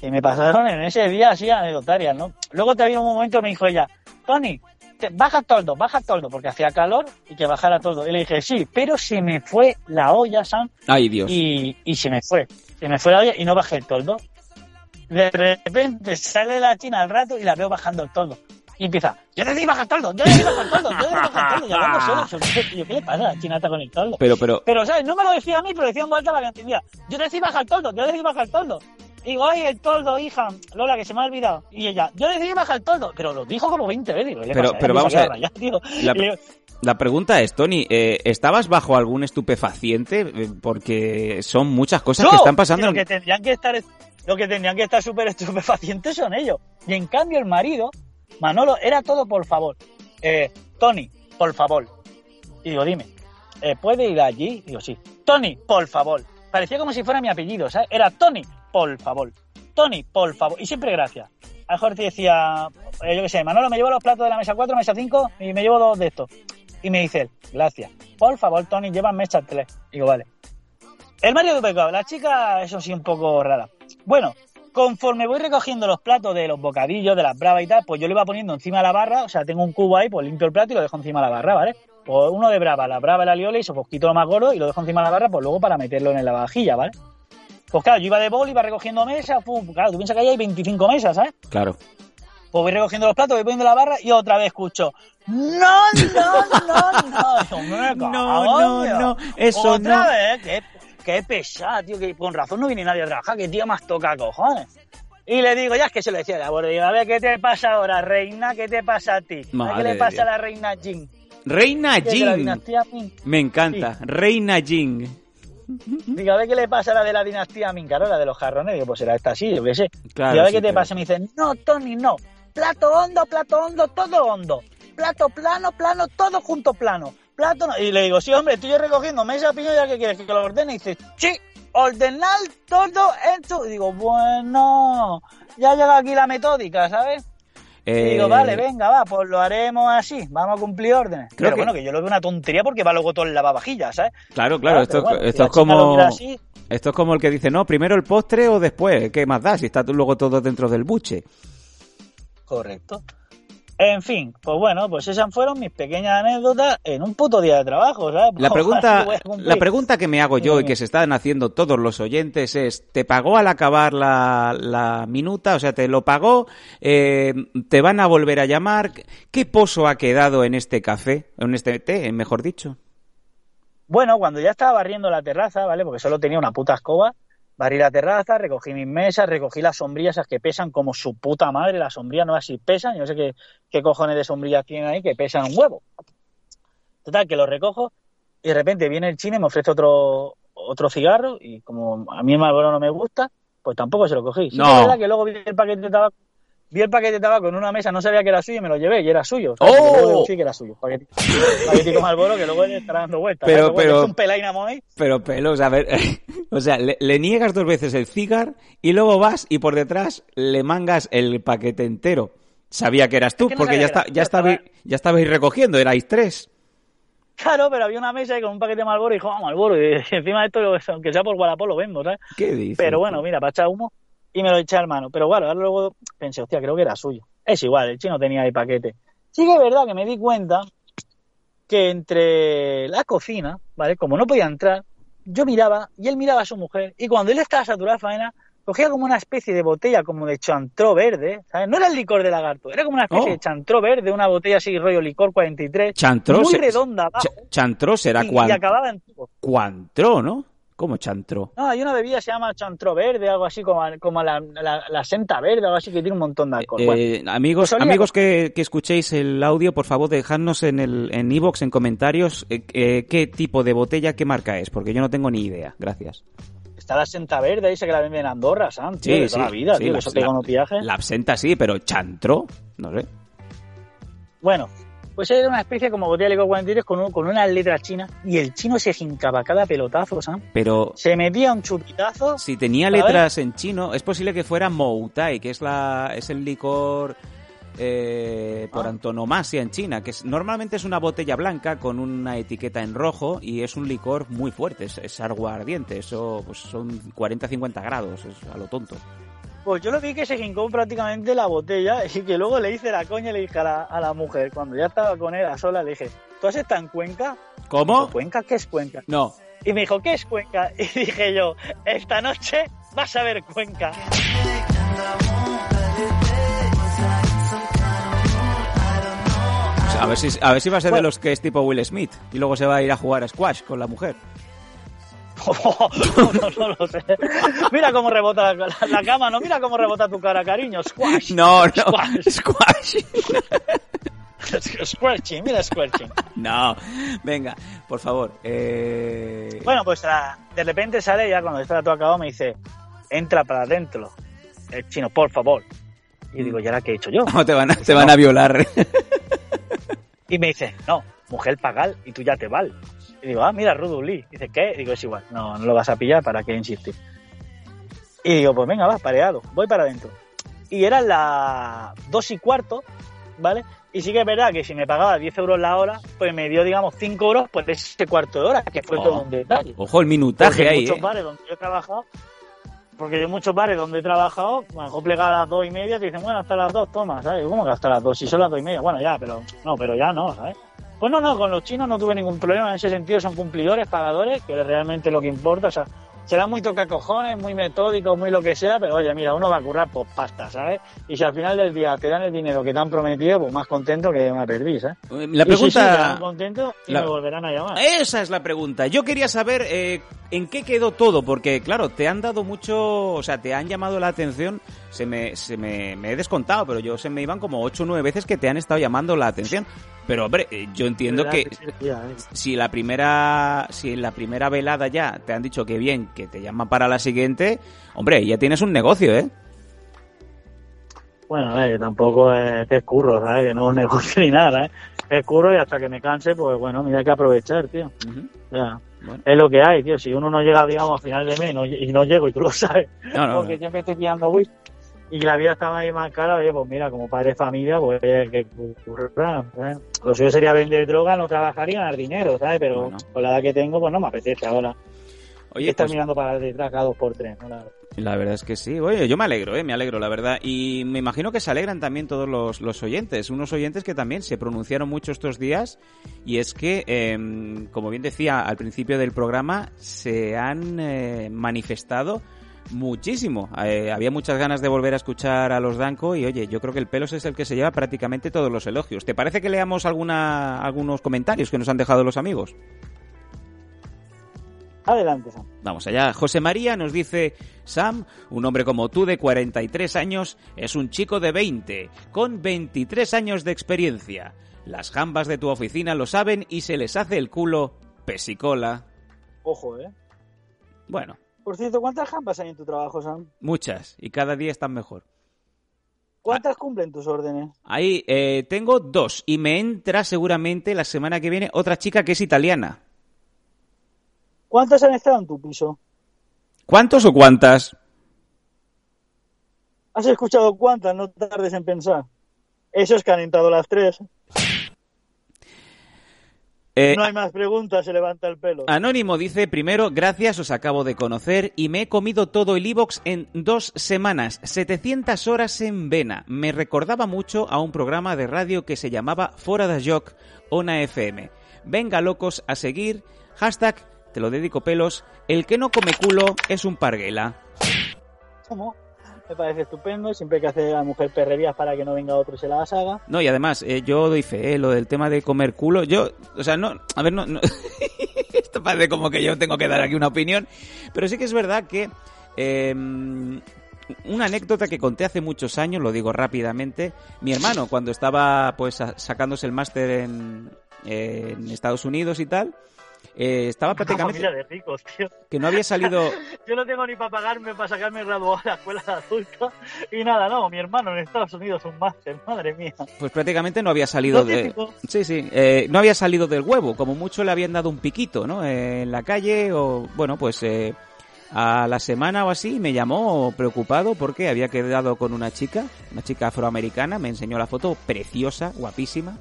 que me pasaron en ese día así anecdotarias, ¿no? Luego te había un momento me dijo ella, Tony, te- baja el toldo, baja toldo, porque hacía calor y que bajara todo. Y le dije, sí, pero se me fue la olla, Sam, Ay, Dios. y, y se me fue. Se me fue la olla y no bajé el toldo. De repente sale la china al rato y la veo bajando el toldo. Y empieza, yo decidí bajar el toldo, yo decidí bajar el toldo, yo bajar el toldo. Y hablando sola, yo, yo, ¿qué le pasa a la china está con el toldo? Pero, pero, Pero, ¿sabes? No me lo decía a mí, pero decía en vuelta para que entendía. Yo decidí bajar el toldo, yo decidí bajar el toldo. Y digo, ay, el toldo, hija, Lola, que se me ha olvidado. Y ella, yo decidí bajar el toldo. Pero lo dijo como 20 veces. Digo, ¿qué le Pero- pasa? pero vamos a ver. rayar, tío. La- digo, la pregunta es, Tony, eh, ¿estabas bajo algún estupefaciente? Eh, Porque son muchas cosas que están pasando. Lo que tendrían que estar, lo que tendrían que estar súper estupefacientes son ellos. Y en cambio el marido, Manolo, era todo por favor. Eh, Tony, por favor. Y digo, dime, eh, ¿puede ir allí? Digo, sí. Tony, por favor. Parecía como si fuera mi apellido, ¿sabes? Era Tony, por favor. Tony, por favor. Y siempre gracias. A lo decía, eh, yo qué sé, Manolo, me llevo los platos de la mesa 4, mesa 5 y me llevo dos de estos. Y me dice él, gracias. Por favor, Tony, lleva mesa 3. Digo, vale. El Mario de pecado, la chica, eso sí, un poco rara. Bueno, conforme voy recogiendo los platos de los bocadillos, de las bravas y tal, pues yo lo iba poniendo encima de la barra, o sea, tengo un cubo ahí, pues limpio el plato y lo dejo encima de la barra, ¿vale? Pues uno de brava, la brava y la lioli, eso pues quito lo más gordo y lo dejo encima de la barra, pues luego para meterlo en la vajilla, ¿vale? Pues claro, yo iba de bol, iba recogiendo mesas, pum, claro, tú piensas que ahí hay 25 mesas, ¿sabes? Claro. Pues voy recogiendo los platos, voy poniendo la barra y otra vez escucho, no, no, no, no. Digo, "Me No, no, tío". no, eso otra no. vez, qué, qué pesada, tío, que con razón no viene nadie a trabajar, que tío más toca cojones. Y le digo, ya es que se lo decía de abuelo, digo, a ver, ¿qué te pasa ahora, reina? ¿Qué te pasa a ti? ¿A Madre ¿Qué le pasa a la reina Jin? Reina Jing. Me encanta. Reina Jing. Digo, a ver qué le pasa a la de la dinastía Ming, claro, la de los jarrones. Digo, pues será esta así, yo qué sé. Claro, Digo, a ver sí, qué te pasa. Me dice, no, Tony, no. Plato hondo, plato hondo, todo hondo. Plato plano, plano, todo junto plano. Plato no. Y le digo, sí, hombre, estoy yo recogiendo mesa piño, ya que quieres que lo ordene. Y dice, sí, ordenar todo su. Y digo, bueno, ya ha llegado aquí la metódica, ¿sabes? Y digo, Eh, vale, venga, va, pues lo haremos así, vamos a cumplir órdenes. Creo Pero que- bueno, que yo lo veo una tontería porque va luego todo en lavavajillas, ¿sabes? Claro, claro, Ah, esto, bueno, esto es como... así, Esto es como el que dice, no, primero el postre o después, ¿qué más da? Si está luego todo dentro del buche. Correcto. En fin, pues bueno, pues esas fueron mis pequeñas anécdotas en un puto día de trabajo, ¿sabes? La pregunta, la pregunta que me hago yo y que se están haciendo todos los oyentes es, ¿te pagó al acabar la, la minuta? O sea, ¿te lo pagó? Eh, ¿Te van a volver a llamar? ¿Qué pozo ha quedado en este café? En este té, mejor dicho. Bueno, cuando ya estaba barriendo la terraza, ¿vale? Porque solo tenía una puta escoba, barrí la terraza, recogí mis mesas, recogí las sombrillas esas que pesan como su puta madre, las sombrillas no así pesan, yo no sé qué, qué cojones de sombrillas tienen ahí que pesan un huevo. Total, que los recojo y de repente viene el chino y me ofrece otro, otro cigarro y como a mí el Marlboro no me gusta, pues tampoco se lo cogí. Sí No. es verdad que luego vi el paquete de tabaco, vi el paquete de tabaco en una mesa, no sabía que era suyo y me lo llevé y era suyo. ¡Oh! Sí que era suyo. Paquete, paquetico Marlboro que luego le estará dando vueltas. Pero- ¿sabes? Luego pero- es un pelaina ahí Pero pelos, a ver, o sea, le, le niegas dos veces el cigar y luego vas y por detrás le mangas el paquete entero. Sabía que eras tú, Es que no porque ya, está, ya, estabais, ya estabais recogiendo, erais tres. Claro, pero había una mesa ahí con un paquete de Malboro y dijo, ah, Malboro. Y encima de esto, aunque sea por Wallapop, lo vendo, ¿sabes? ¿Qué dices? Pero bueno, mira, para echar humo. Y me lo eché al mano. Pero bueno, ahora luego pensé, hostia, creo que era suyo. Es igual, el chino tenía ahí paquete. Sí que es verdad que me di cuenta que entre la cocina, ¿vale? Como no podía entrar, yo miraba y él miraba a su mujer. Y cuando él estaba saturado de faena, cogía como una especie de botella como de chantró verde, ¿sabes? No era el licor de lagarto, era como una especie Oh. de chantró verde, una botella así, rollo licor 43. Chantró Muy se- redonda abajo. Ch- chantró será y, cuan- y acababa en cuantró, ¿no? ¿Cómo chantró? No, hay una bebida que se llama chantró verde, algo así como, como la, la, la senta verde, algo así que tiene un montón de alcohol. Bueno, Eh, amigos, amigos que, que escuchéis el audio, por favor, dejadnos en el en iVoox, en comentarios, eh, eh, qué tipo de botella, qué marca es, porque yo no tengo ni idea. Gracias. está la senta verde, dice que la venden en Andorra, Sam, tío, de toda la vida, sí, tío, la- que eso la- unos viajes. La absenta sí, pero chantró, no sé. Bueno, pues era una especie como botella de licor 43 con, un- con unas letras chinas y el chino se jincaba cada pelotazo, Sam. Pero Se metía un chupitazo. si tenía ¿sabes? letras en chino, es posible que fuera Moutai, que es la es el licor eh, por Ah. antonomasia en China, que es- normalmente es una botella blanca con una etiqueta en rojo y es un licor muy fuerte, es, es aguardiente, eso pues son 40-50 grados, es a lo tonto. Pues yo lo vi que se jincó prácticamente la botella y que luego le hice la coña y le dije a la, a la mujer, cuando ya estaba con él a sola, le dije, ¿tú has estado en Cuenca? ¿Cómo? ¿Cuenca? ¿Qué es Cuenca? No. Y me dijo, ¿qué es Cuenca? Y dije yo, esta noche vas a ver Cuenca. A ver si, a ver si va a ser de los que es tipo Will Smith y luego se va a ir a jugar a squash con la mujer. no, no lo sé. Mira cómo rebota la, la cama, no, mira cómo rebota tu cara, cariño. Squash. No, no. Squash. Squash. Squirching, mira Squirching. No. Venga, por favor. Eh... Bueno, pues ah, de repente sale ya cuando está todo acabado me dice, entra para adentro. El chino, por favor. Y digo, ¿y ahora qué he hecho yo? No, te van a, te van a violar. Y me dice, no, mujer pagal y tú ya te vas. Y digo, ah, mira, Rudu Lee. Dice, ¿qué? Digo, es igual, no, no lo vas a pillar, ¿para qué insistir? Y digo, pues venga, va, pareado, voy para adentro. Y eran las dos y cuarto, ¿vale? Y sí que es verdad que si me pagaba 10 euros la hora, pues me dio, digamos, 5 euros por ese cuarto de hora, que fue Oh. todo un detalle. Ojo, el minutaje Porque en ahí, muchos ¿eh? bares donde yo he trabajado, porque en muchos bares donde he trabajado, me plegado a las dos y media, te dicen, bueno, hasta las dos, toma, ¿sabes? ¿Cómo que hasta las dos? Si son las dos y media, bueno, ya, pero no, pero ya no, ¿sabes? Pues no, no, con los chinos no tuve ningún problema en ese sentido, son cumplidores, pagadores, que es realmente lo que importa, o sea, serán muy tocacojones, muy metódicos, muy lo que sea, pero oye, mira, uno va a currar por pasta, ¿sabes? Y si al final del día te dan el dinero que te han prometido, pues más contento que me perdí, ¿sabes? La Y sí, sí, pregunta... quedarán contentos y la- me volverán a llamar. Esa es la pregunta. Yo quería saber eh, en qué quedó todo, porque claro, te han dado mucho, o sea, te han llamado la atención, se me, se me, me he descontado, pero yo se me iban como ocho o nueve veces que te han estado llamando la atención. Pero hombre, eh, yo entiendo ¿Verdad que si la primera, si en la primera velada ya te han dicho que bien, que te llaman para la siguiente, hombre, ya tienes un negocio, ¿eh? Bueno, eh, tampoco es que es curro, ¿sabes? Que no es negocio ni nada, ¿eh? Es curro y hasta que me canse, pues bueno, mira, hay que aprovechar, tío. Bueno. es lo que hay, tío. Si uno no llega, digamos, a final de mes no- y no llego y tú lo sabes, No, no, porque siempre estoy pillando whisky y la vida está ahí más cara, oye, pues mira, como padre de familia, pues que ¿sabes? Lo suyo sería vender droga, no trabajar y ganar dinero, ¿sabes? Pero Bueno. con la edad que tengo, pues no me apetece ahora. Oye, estar pues, mirando para detrás cada dos por tres, ¿no? La verdad. La verdad es que sí. Oye, yo me alegro, ¿eh? Me alegro, la verdad. Y me imagino que se alegran también todos los, los oyentes. Unos oyentes que también se pronunciaron mucho estos días. Y es que, em, como bien decía al principio del programa, se han eh, manifestado muchísimo. Eh, había muchas ganas de volver a escuchar a los Danco. Y oye, yo creo que el Pelos es el que se lleva prácticamente todos los elogios. ¿Te parece que leamos alguna, algunos comentarios que nos han dejado los amigos? Adelante, Sam. Vamos allá. José María nos dice, Sam, un hombre como tú de 43 años es un chico de 20, con 23 años de experiencia. Las jambas de tu oficina lo saben y se les hace el culo pesicola. Ojo, ¿eh? Bueno, Por cierto, ¿cuántas jambas hay en tu trabajo, Sam? muchas, y cada día están mejor. ¿Cuántas cumplen tus órdenes? Ahí eh, tengo dos, y me entra seguramente la semana que viene otra chica que es italiana. ¿Cuántas han estado en tu piso? ¿Cuántos o cuántas? ¿Has escuchado cuántas? No tardes en pensar. Eso es que han entrado las tres. Eh, No hay más preguntas, se levanta el pelo. Anónimo dice, primero, gracias, os acabo de conocer y me he comido todo el iVox en dos semanas, 700 horas en vena. Me recordaba mucho a un programa de radio que se llamaba Fora de Joc, Ona FM. Venga locos a seguir, hashtag, te lo dedico pelos, el que no come culo es un parguela. ¿Cómo? Me parece estupendo. Siempre hay que hacer a la mujer perrerías para que no venga otro y se las haga. No, y además, eh, yo doy fe, eh, lo del tema de comer culo, yo, o sea, no, a ver, no, esto parece como que yo tengo que dar aquí una opinión, pero sí que es verdad que eh, una anécdota que conté hace muchos años, lo digo rápidamente, mi hermano cuando estaba pues sa- sacándose el máster en, en Estados Unidos y tal, eh, estaba prácticamente Familia de ricos, tío. que no había salido Yo no tengo ni para pagarme para sacarme graduado a la escuela de adultos. Y nada, no, mi hermano en Estados Unidos un máster, madre mía. Pues prácticamente no había salido de... Sí, sí, eh, no había salido del huevo, como mucho le habían dado un piquito, ¿no? Eh, en la calle o, bueno, pues eh, a la semana o así me llamó preocupado porque había quedado con una chica, una chica afroamericana, me enseñó la foto, preciosa, guapísima.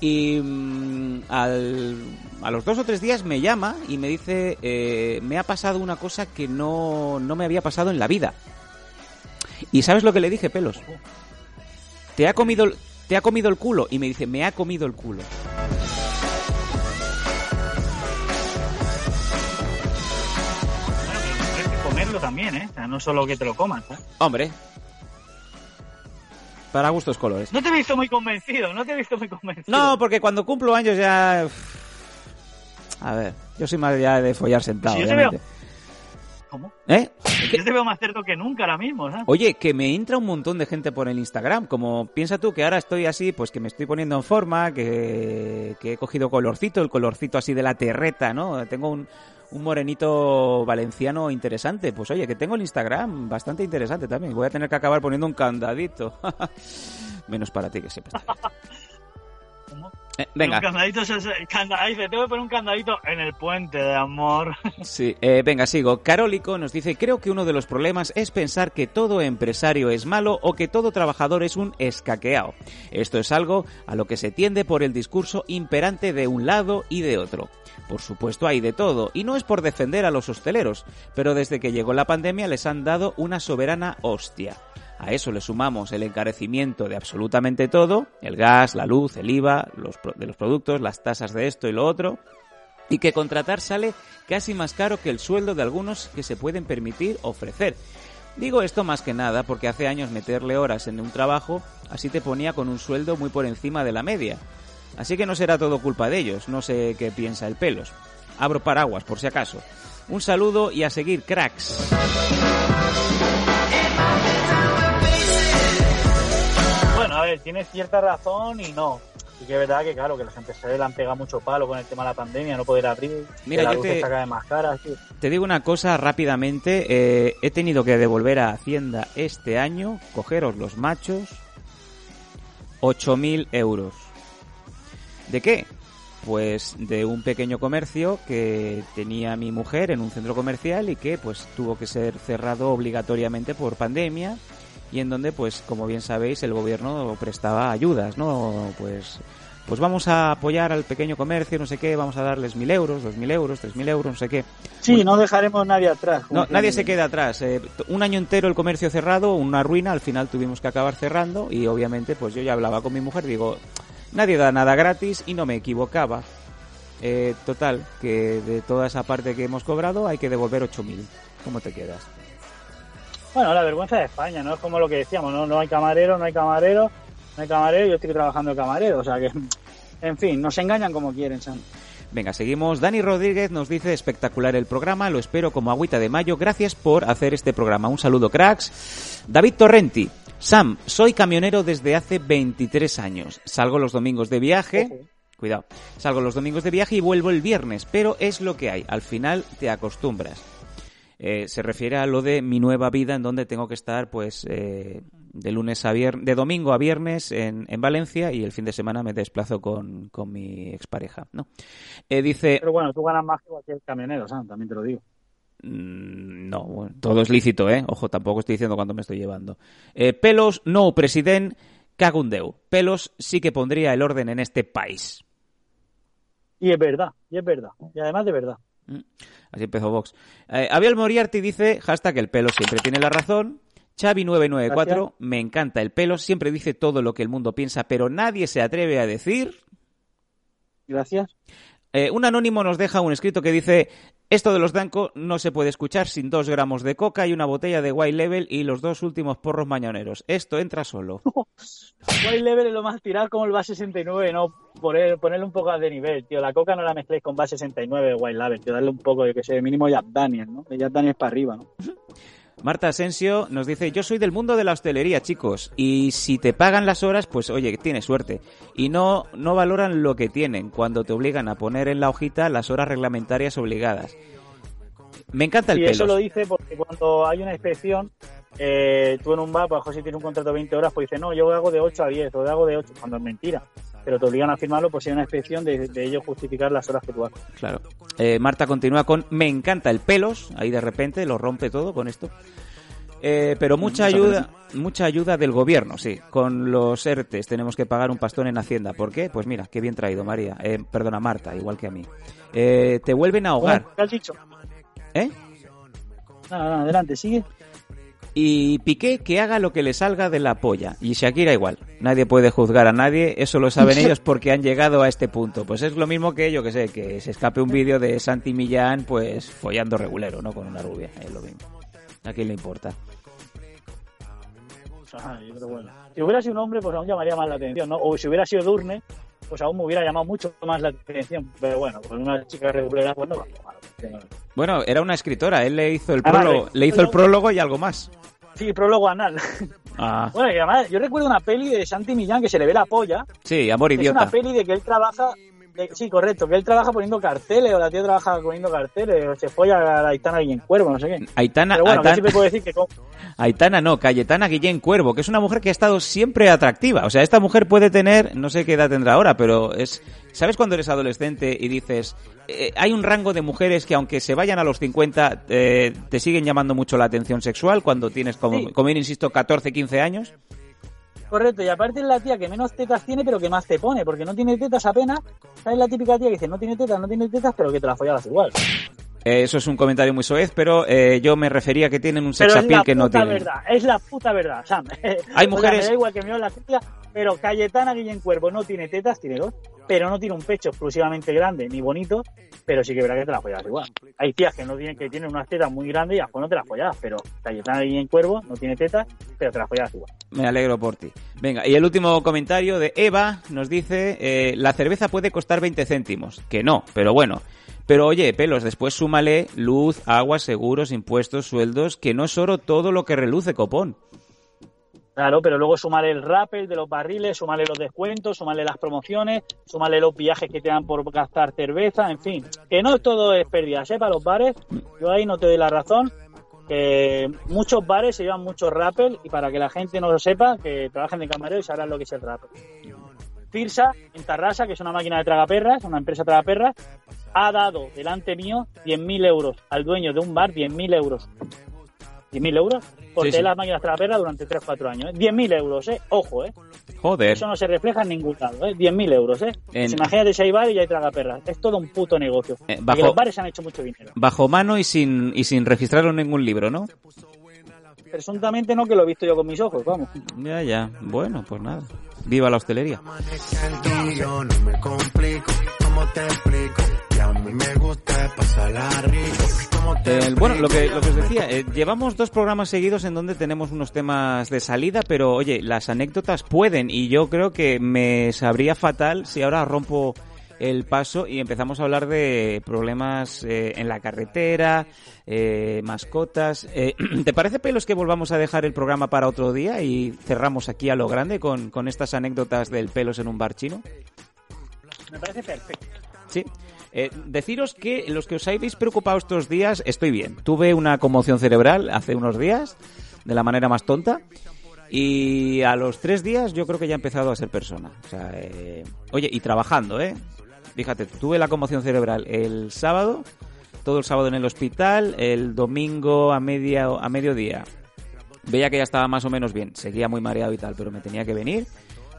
Y mm, al- a los dos o tres días me llama y me dice, eh, me ha pasado una cosa que no, no me había pasado en la vida. ¿Y sabes lo que le dije, pelos? Te ha comido, el- te ha comido el culo. Y me dice, me ha comido el culo. Bueno, pero tienes que comerlo también, ¿eh? O sea, no solo que te lo comas, ¿eh? Hombre. Para gustos colores. No te he visto muy convencido, no te he visto muy convencido. No, porque cuando cumplo años ya... A ver, yo soy más ya de follar sentado, Sí, yo te. ¿Cómo? ¿Eh? Yo te veo más cerdo que nunca ahora mismo, ¿sabes? Oye, que me entra un montón de gente por el Instagram. Como piensa tú que ahora estoy así, pues que me estoy poniendo en forma, que, que he cogido colorcito, el colorcito así de la terreta, ¿no? Tengo un, un morenito valenciano interesante. Pues oye, que tengo el Instagram bastante interesante también. Voy a tener que acabar poniendo un candadito. Menos para ti, que siempre. Eh, venga. Un candadito, es poner un candadito en el puente de amor. Sí, eh, venga, sigo. Carólico nos dice, creo que uno de los problemas es pensar que todo empresario es malo o que todo trabajador es un escaqueado. Esto es algo a lo que se tiende por el discurso imperante de un lado y de otro. Por supuesto hay de todo, y no es por defender a los hosteleros, pero desde que llegó la pandemia les han dado una soberana hostia. A eso le sumamos el encarecimiento de absolutamente todo, el gas, la luz, el IVA, los de los productos, las tasas de esto y lo otro, y que contratar sale casi más caro que el sueldo de algunos que se pueden permitir ofrecer. Digo esto más que nada porque hace años meterle horas en un trabajo así te ponía con un sueldo muy por encima de la media. Así que no será todo culpa de ellos, no sé qué piensa el pelos. Abro paraguas por si acaso. Un saludo y a seguir, cracks. Ver, tienes cierta razón y no. Y que es verdad que, claro, que los empresarios le han pegado mucho palo con el tema de la pandemia, no poder abrir, Mira, que la yo luz te- está más cara. sí. Te digo una cosa rápidamente. eh, he tenido que devolver a Hacienda este año, cogeros los machos, 8.000 euros. ¿De qué? Pues de un pequeño comercio que tenía mi mujer en un centro comercial y que pues tuvo que ser cerrado obligatoriamente por pandemia y en donde pues como bien sabéis el gobierno prestaba ayudas, ¿no? Pues pues vamos a apoyar al pequeño comercio, no sé qué, vamos a darles mil euros, dos mil euros, tres mil euros, no sé qué. Sí, no dejaremos nadie atrás. No, nadie se queda atrás. Eh, un año entero el comercio cerrado, una ruina, al final tuvimos que acabar cerrando y obviamente pues yo ya hablaba con mi mujer, digo, nadie da nada gratis y no me equivocaba. Eh, total, que de toda esa parte que hemos cobrado hay que devolver 8.000. ¿Cómo te quedas? Bueno, la vergüenza de España, ¿no? Es como lo que decíamos, no, no hay camarero, no hay camarero, no hay camarero, yo estoy trabajando de camarero, o sea que, en fin, nos engañan como quieren, Sam. Venga, seguimos. Dani Rodríguez nos dice espectacular el programa, lo espero como agüita de mayo. Gracias por hacer este programa. Un saludo, cracks. David Torrenti. Sam, soy camionero desde hace 23 años. Salgo los domingos de viaje. Cuidado. Salgo los domingos de viaje y vuelvo el viernes, pero es lo que hay. Al final te acostumbras. Eh, se refiere a lo de mi nueva vida en donde tengo que estar pues eh, de lunes a viernes, de domingo a viernes en, en Valencia y el fin de semana me desplazo con, con mi expareja, ¿no? Eh, dice, Pero bueno, tú ganas más que cualquier camionero, Sam, también te lo digo. Mm, No, bueno, todo es lícito, ¿eh? Ojo, tampoco estoy diciendo cuánto me estoy llevando. Eh, pelos, no, president, cagundeu. Pelos sí que pondría el orden en este país. Y es verdad, y es verdad, y además de verdad. Mm, Así empezó Vox. Eh, Abiel Moriarty dice, hashtag el pelo siempre tiene la razón. Xavi994, Gracias. me encanta el pelo, siempre dice todo lo que el mundo piensa, pero nadie se atreve a decir. Gracias. Eh, un anónimo nos deja un escrito que dice, esto de los Danco no se puede escuchar sin dos gramos de coca y una botella de White Level y los dos últimos porros mañaneros. Esto entra solo. White Level es lo más tirar como el base 69, no poner, ponerle un poco de nivel, tío. La coca no la mezcléis con base 69 de White Level, tío. Darle un poco, yo que sé, mínimo Jack Daniel, ¿no? De Jack Daniel para arriba, ¿no? Marta Asensio nos dice, yo soy del mundo de la hostelería, chicos, y si te pagan las horas, pues oye, tienes suerte. Y no, no valoran lo que tienen cuando te obligan a poner en la hojita las horas reglamentarias obligadas. Me encanta el Y pelo. eso lo dice porque cuando hay una inspección, eh, tú en un bar, pues José tiene un contrato de 20 horas, pues dice, no, yo hago de 8 a 10 o hago de 8, cuando es mentira. Pero te obligan a firmarlo, pues si hay una inspección de, de ellos justificar las horas que tú haces. Claro. Eh, Marta continúa con me encanta el pelos, ahí de repente lo rompe todo con esto. Eh, pero mucha ayuda, mucha ayuda del gobierno, sí. Con los ERTES tenemos que pagar un pastón en Hacienda. ¿Por qué? Pues mira, qué bien traído, María. Eh, perdona, Marta, igual que a mí. Eh, te vuelven a ahogar, ¿Qué has dicho? ¿eh? Nada, nada, adelante, sigue. Y Piqué que haga lo que le salga de la polla. Y Shakira igual. Nadie puede juzgar a nadie, eso lo saben ellos porque han llegado a este punto. Pues es lo mismo que yo que sé, que se escape un vídeo de Santi Millán pues follando regulero, ¿no? Con una rubia, es lo mismo. ¿A quién le importa? Ay, pero bueno. Si hubiera sido un hombre, pues aún llamaría más la atención, ¿no? O si hubiera sido Durne, pues aún me hubiera llamado mucho más la atención. Pero bueno, con una chica regulera, pues no. Bueno, era una escritora, él le hizo el Ah, prólogo, le hizo el prólogo y algo más. Sí, prólogo anal. Ah, Bueno, y además, yo recuerdo una peli de Santi Millán que se le ve la polla. sí, amor Es una idiota. peli de que él trabaja. Sí, correcto, que él trabaja poniendo carteles, o la tía trabaja poniendo carteles, o se folla a Aitana en cuervo, no sé qué. Aitana, Pero bueno, que Aitana- siempre puedo decir que. con- Aitana no, Cayetana Guillén Cuervo, que es una mujer que ha estado siempre atractiva. O sea, esta mujer puede tener, no sé qué edad tendrá ahora, pero es... ¿Sabes cuando eres adolescente y dices, eh, hay un rango de mujeres que aunque se vayan a los 50, eh, te siguen llamando mucho la atención sexual cuando tienes, como, Sí. como bien insisto, 14, 15 años? Correcto, y aparte es la tía que menos tetas tiene, pero que más te pone, porque no tiene tetas apenas. ¿Sabes la típica tía que dice, no tiene tetas, no tiene tetas, pero que te la follabas igual? Eh, eso es un comentario muy soez, pero eh, yo me refería a que tienen un sex es appeal la que no puta tienen. verdad, es la puta verdad, Sam. Hay O sea, mujeres- me da igual que me la copia, pero Cayetana Guillén Cuervo no tiene tetas, tiene dos, pero no tiene un pecho exclusivamente grande ni bonito, pero sí que verá que te la follas igual. Hay tías que no tienen, que tienen unas tetas muy grandes y después no te las follas, pero Cayetana Guillén Cuervo no tiene tetas, pero te las follas igual. Me alegro por ti. Venga, y el último comentario de Eva nos dice, eh, la cerveza puede costar 20 céntimos. Que no, pero bueno. Pero oye, pelos, después súmale luz, agua, seguros, impuestos, sueldos, que no es oro todo lo que reluce, copón. Claro, pero luego súmale el rappel de los barriles, súmale los descuentos, súmale las promociones, súmale los viajes que te dan por gastar cerveza, en fin. Que no todo es pérdida, ¿eh? Para los bares, yo ahí no te doy la razón. Que muchos bares se llevan mucho rappel y para que la gente no lo sepa, que trabajen de camarero y sabrán lo que es el rappel. Firsa, en Tarrasa, que es una máquina de tragaperras, una empresa tragaperras, ha dado delante mío 100.000 euros al dueño de un bar, 10.000 euros. 10.000 euros por Sí, las máquinas tragaperras durante 3-4 años. ¿eh? 10.000 euros, ¿eh? Ojo, ¿eh? Joder. Eso no se refleja en ningún lado, ¿eh? 10.000 euros, ¿eh? En- Pues imagínate si hay bar y hay tragaperras. Es todo un puto negocio. Eh, Porque bajo- los bares han hecho mucho dinero. Bajo mano y sin, y sin registrarlo en ningún libro, ¿no? Presuntamente no, que lo he visto yo con mis ojos, vamos. Ya, ya. Bueno, pues nada. Viva la hostelería. Yo no me complico, ¿cómo te explico? Que a mí me gusta pasarla rico. ¿Cómo te El- bueno, lo que, lo que os decía, eh, llevamos dos programas seguidos en donde tenemos unos temas de salida, pero oye, las anécdotas pueden y yo creo que me sabría fatal si ahora rompo el paso y empezamos a hablar de problemas eh, en la carretera, eh, mascotas. Eh, ¿Te parece, Pelos, que volvamos a dejar el programa para otro día y cerramos aquí a lo grande con, con estas anécdotas del Pelos en un bar chino? Me parece perfecto. Sí. Eh, deciros que los que os habéis preocupado estos días, estoy bien. Tuve una conmoción cerebral hace unos días, de la manera más tonta. Y a los tres días yo creo que ya he empezado a ser persona. O sea, eh, oye, y trabajando, ¿eh? Fíjate, tuve la conmoción cerebral el sábado, todo el sábado en el hospital, el domingo a, media, a mediodía. Veía que ya estaba más o menos bien, seguía muy mareado y tal, pero me tenía que venir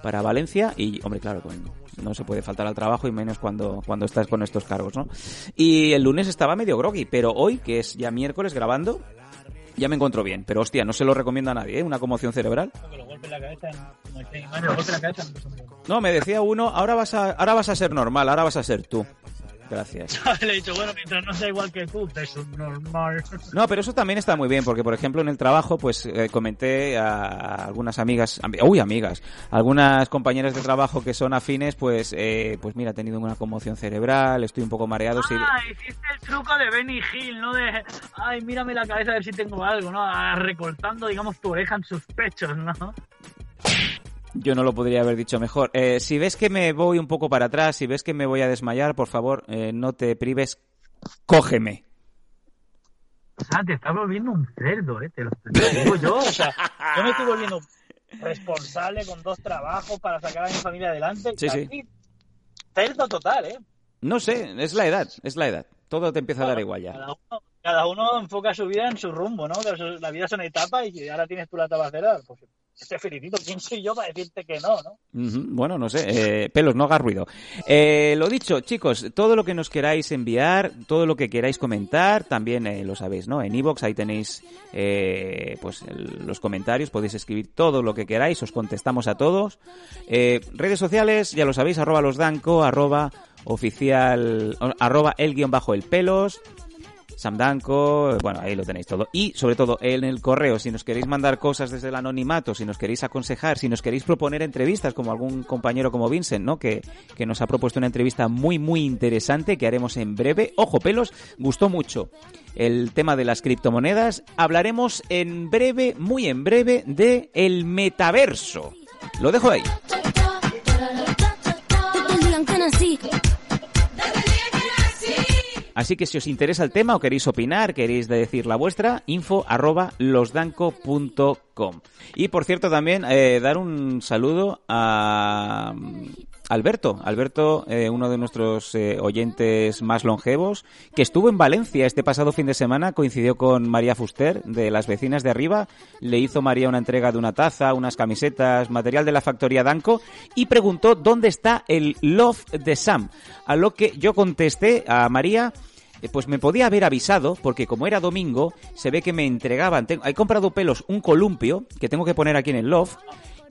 para Valencia y, hombre, claro, con- no se puede faltar al trabajo y menos cuando, cuando estás con estos cargos, ¿no? Y el lunes estaba medio groggy, pero hoy, que es ya miércoles grabando, ya me encuentro bien. Pero hostia, no se lo recomiendo a nadie, ¿eh? Una conmoción cerebral. No, me decía uno, ahora vas a, ahora vas a ser normal, ahora vas a ser tú. Gracias. Le he dicho, bueno, mientras no sea igual que tú, es un normal. No, pero eso también está muy bien, porque por ejemplo en el trabajo, pues eh, comenté a algunas amigas, ami- uy, amigas, algunas compañeras de trabajo que son afines, pues, eh, pues mira, he tenido una conmoción cerebral, estoy un poco mareado. Ah, hiciste el truco de Benny Hill, ¿no? De, ay, mírame la cabeza a ver si tengo algo, ¿no? Recortando, digamos, tu oreja en sus pechos, ¿no? Yo no lo podría haber dicho mejor. Eh, si ves que me voy un poco para atrás, si ves que me voy a desmayar, por favor, eh, no te prives, cógeme. O sea, te estás volviendo un cerdo, ¿eh? Te lo, te lo digo yo. O sea, yo me estoy volviendo responsable con dos trabajos para sacar a mi familia adelante. Sí, sí. Cerdo total, ¿eh? No sé, es la edad, es la edad. Todo te empieza a dar igual ya. Cada uno, cada uno enfoca su vida en su rumbo, ¿no? La vida son etapas y ahora tienes tú la etapa cerrada. Pues, te felicito. ¿Quién soy yo para decirte que no, no? Bueno, no sé, eh, pelos, no hagas ruido. Eh, lo dicho, chicos, todo lo que nos queráis enviar, todo lo que queráis comentar, también eh, lo sabéis, ¿no? En iVoox ahí tenéis pues los comentarios, podéis escribir todo lo que queráis, os contestamos a todos. Redes sociales, ya lo sabéis, arroba losdanco, arroba oficial, arroba el guion bajo el pelos, Sam Danco, bueno, ahí lo tenéis todo. Y sobre todo en el correo, si nos queréis mandar cosas desde el anonimato, si nos queréis aconsejar, si nos queréis proponer entrevistas, como algún compañero como Vincent, ¿no? Que, que nos ha propuesto una entrevista muy, muy interesante que haremos en breve. Ojo, pelos, gustó mucho el tema de las criptomonedas. Hablaremos en breve, muy en breve, de el metaverso. Lo dejo ahí. Así que si os interesa el tema o queréis opinar, queréis decir la vuestra, info arroba losdanco.com. Y por cierto también eh, dar un saludo a Alberto, Alberto, eh, uno de nuestros eh, oyentes más longevos, que estuvo en Valencia este pasado fin de semana, coincidió con María Fuster de las vecinas de arriba, le hizo María una entrega de una taza, unas camisetas, material de la factoría Danco y preguntó dónde está el Love de Sam. A lo que yo contesté a María eh, pues me podía haber avisado, porque como era domingo, se ve que me entregaban. Tengo, he comprado pelos un columpio que tengo que poner aquí en el loft.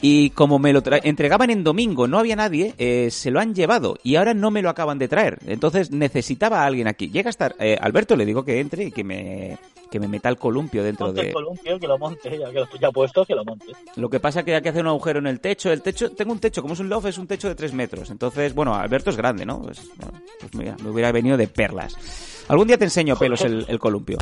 Y como me lo tra- entregaban en domingo, no había nadie, eh, se lo han llevado y ahora no me lo acaban de traer. Entonces necesitaba a alguien aquí. Llega a estar. eh, Alberto le digo que entre y que me, que me meta el columpio dentro Ponte de. el columpio, que lo monte, ya que lo ya puesto, que lo monte. Lo que pasa es que hay que hacer un agujero en el techo. El techo, tengo un techo, como es un loft, es un techo de 3 metros. Entonces, bueno, Alberto es grande, ¿no? Pues, bueno, pues mira, me hubiera venido de perlas. Algún día te enseño pelos el, el columpio.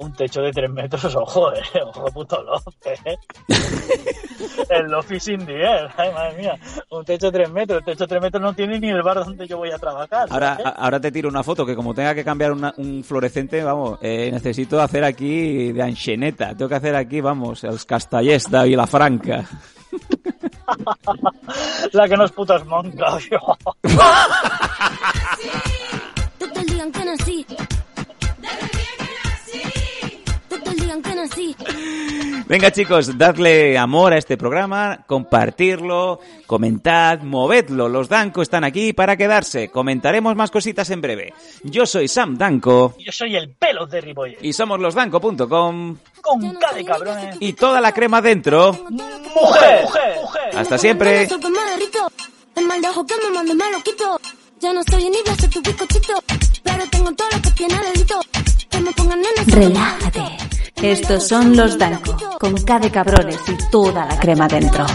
Un techo de 3 metros, ojo, eh, ojo, puto loft, eh. El loft is in the air, ay, madre mía. Un techo de 3 metros, el techo de 3 metros no tiene ni el bar donde yo voy a trabajar. Ahora, ahora te tiro una foto que como tenga que cambiar una- un fluorescente, vamos, eh, necesito hacer aquí de ancheneta. Tengo que hacer aquí, vamos, els castellers de Vilafranca. La que no es puta es monca, desde Venga chicos, dadle amor a este programa, compartirlo, comentad, movedlo. Los Danco están aquí para quedarse. Comentaremos más cositas en breve. Yo soy Sam Danco Yo soy el pelos de Ripoller. y somos losdanco.com Con cara de cabrones. y toda la crema dentro. ¡Mujer! ¡Mujer! Hasta siempre. Soy que me derrito. El mal de ojo que me mando me lo quito. Ya no soy ni soy tu bizcochito. Pero tengo todo lo que tiene delito. Que me pongan en el Relájate. Estos son los Danco, con K de cabrones y toda la crema dentro.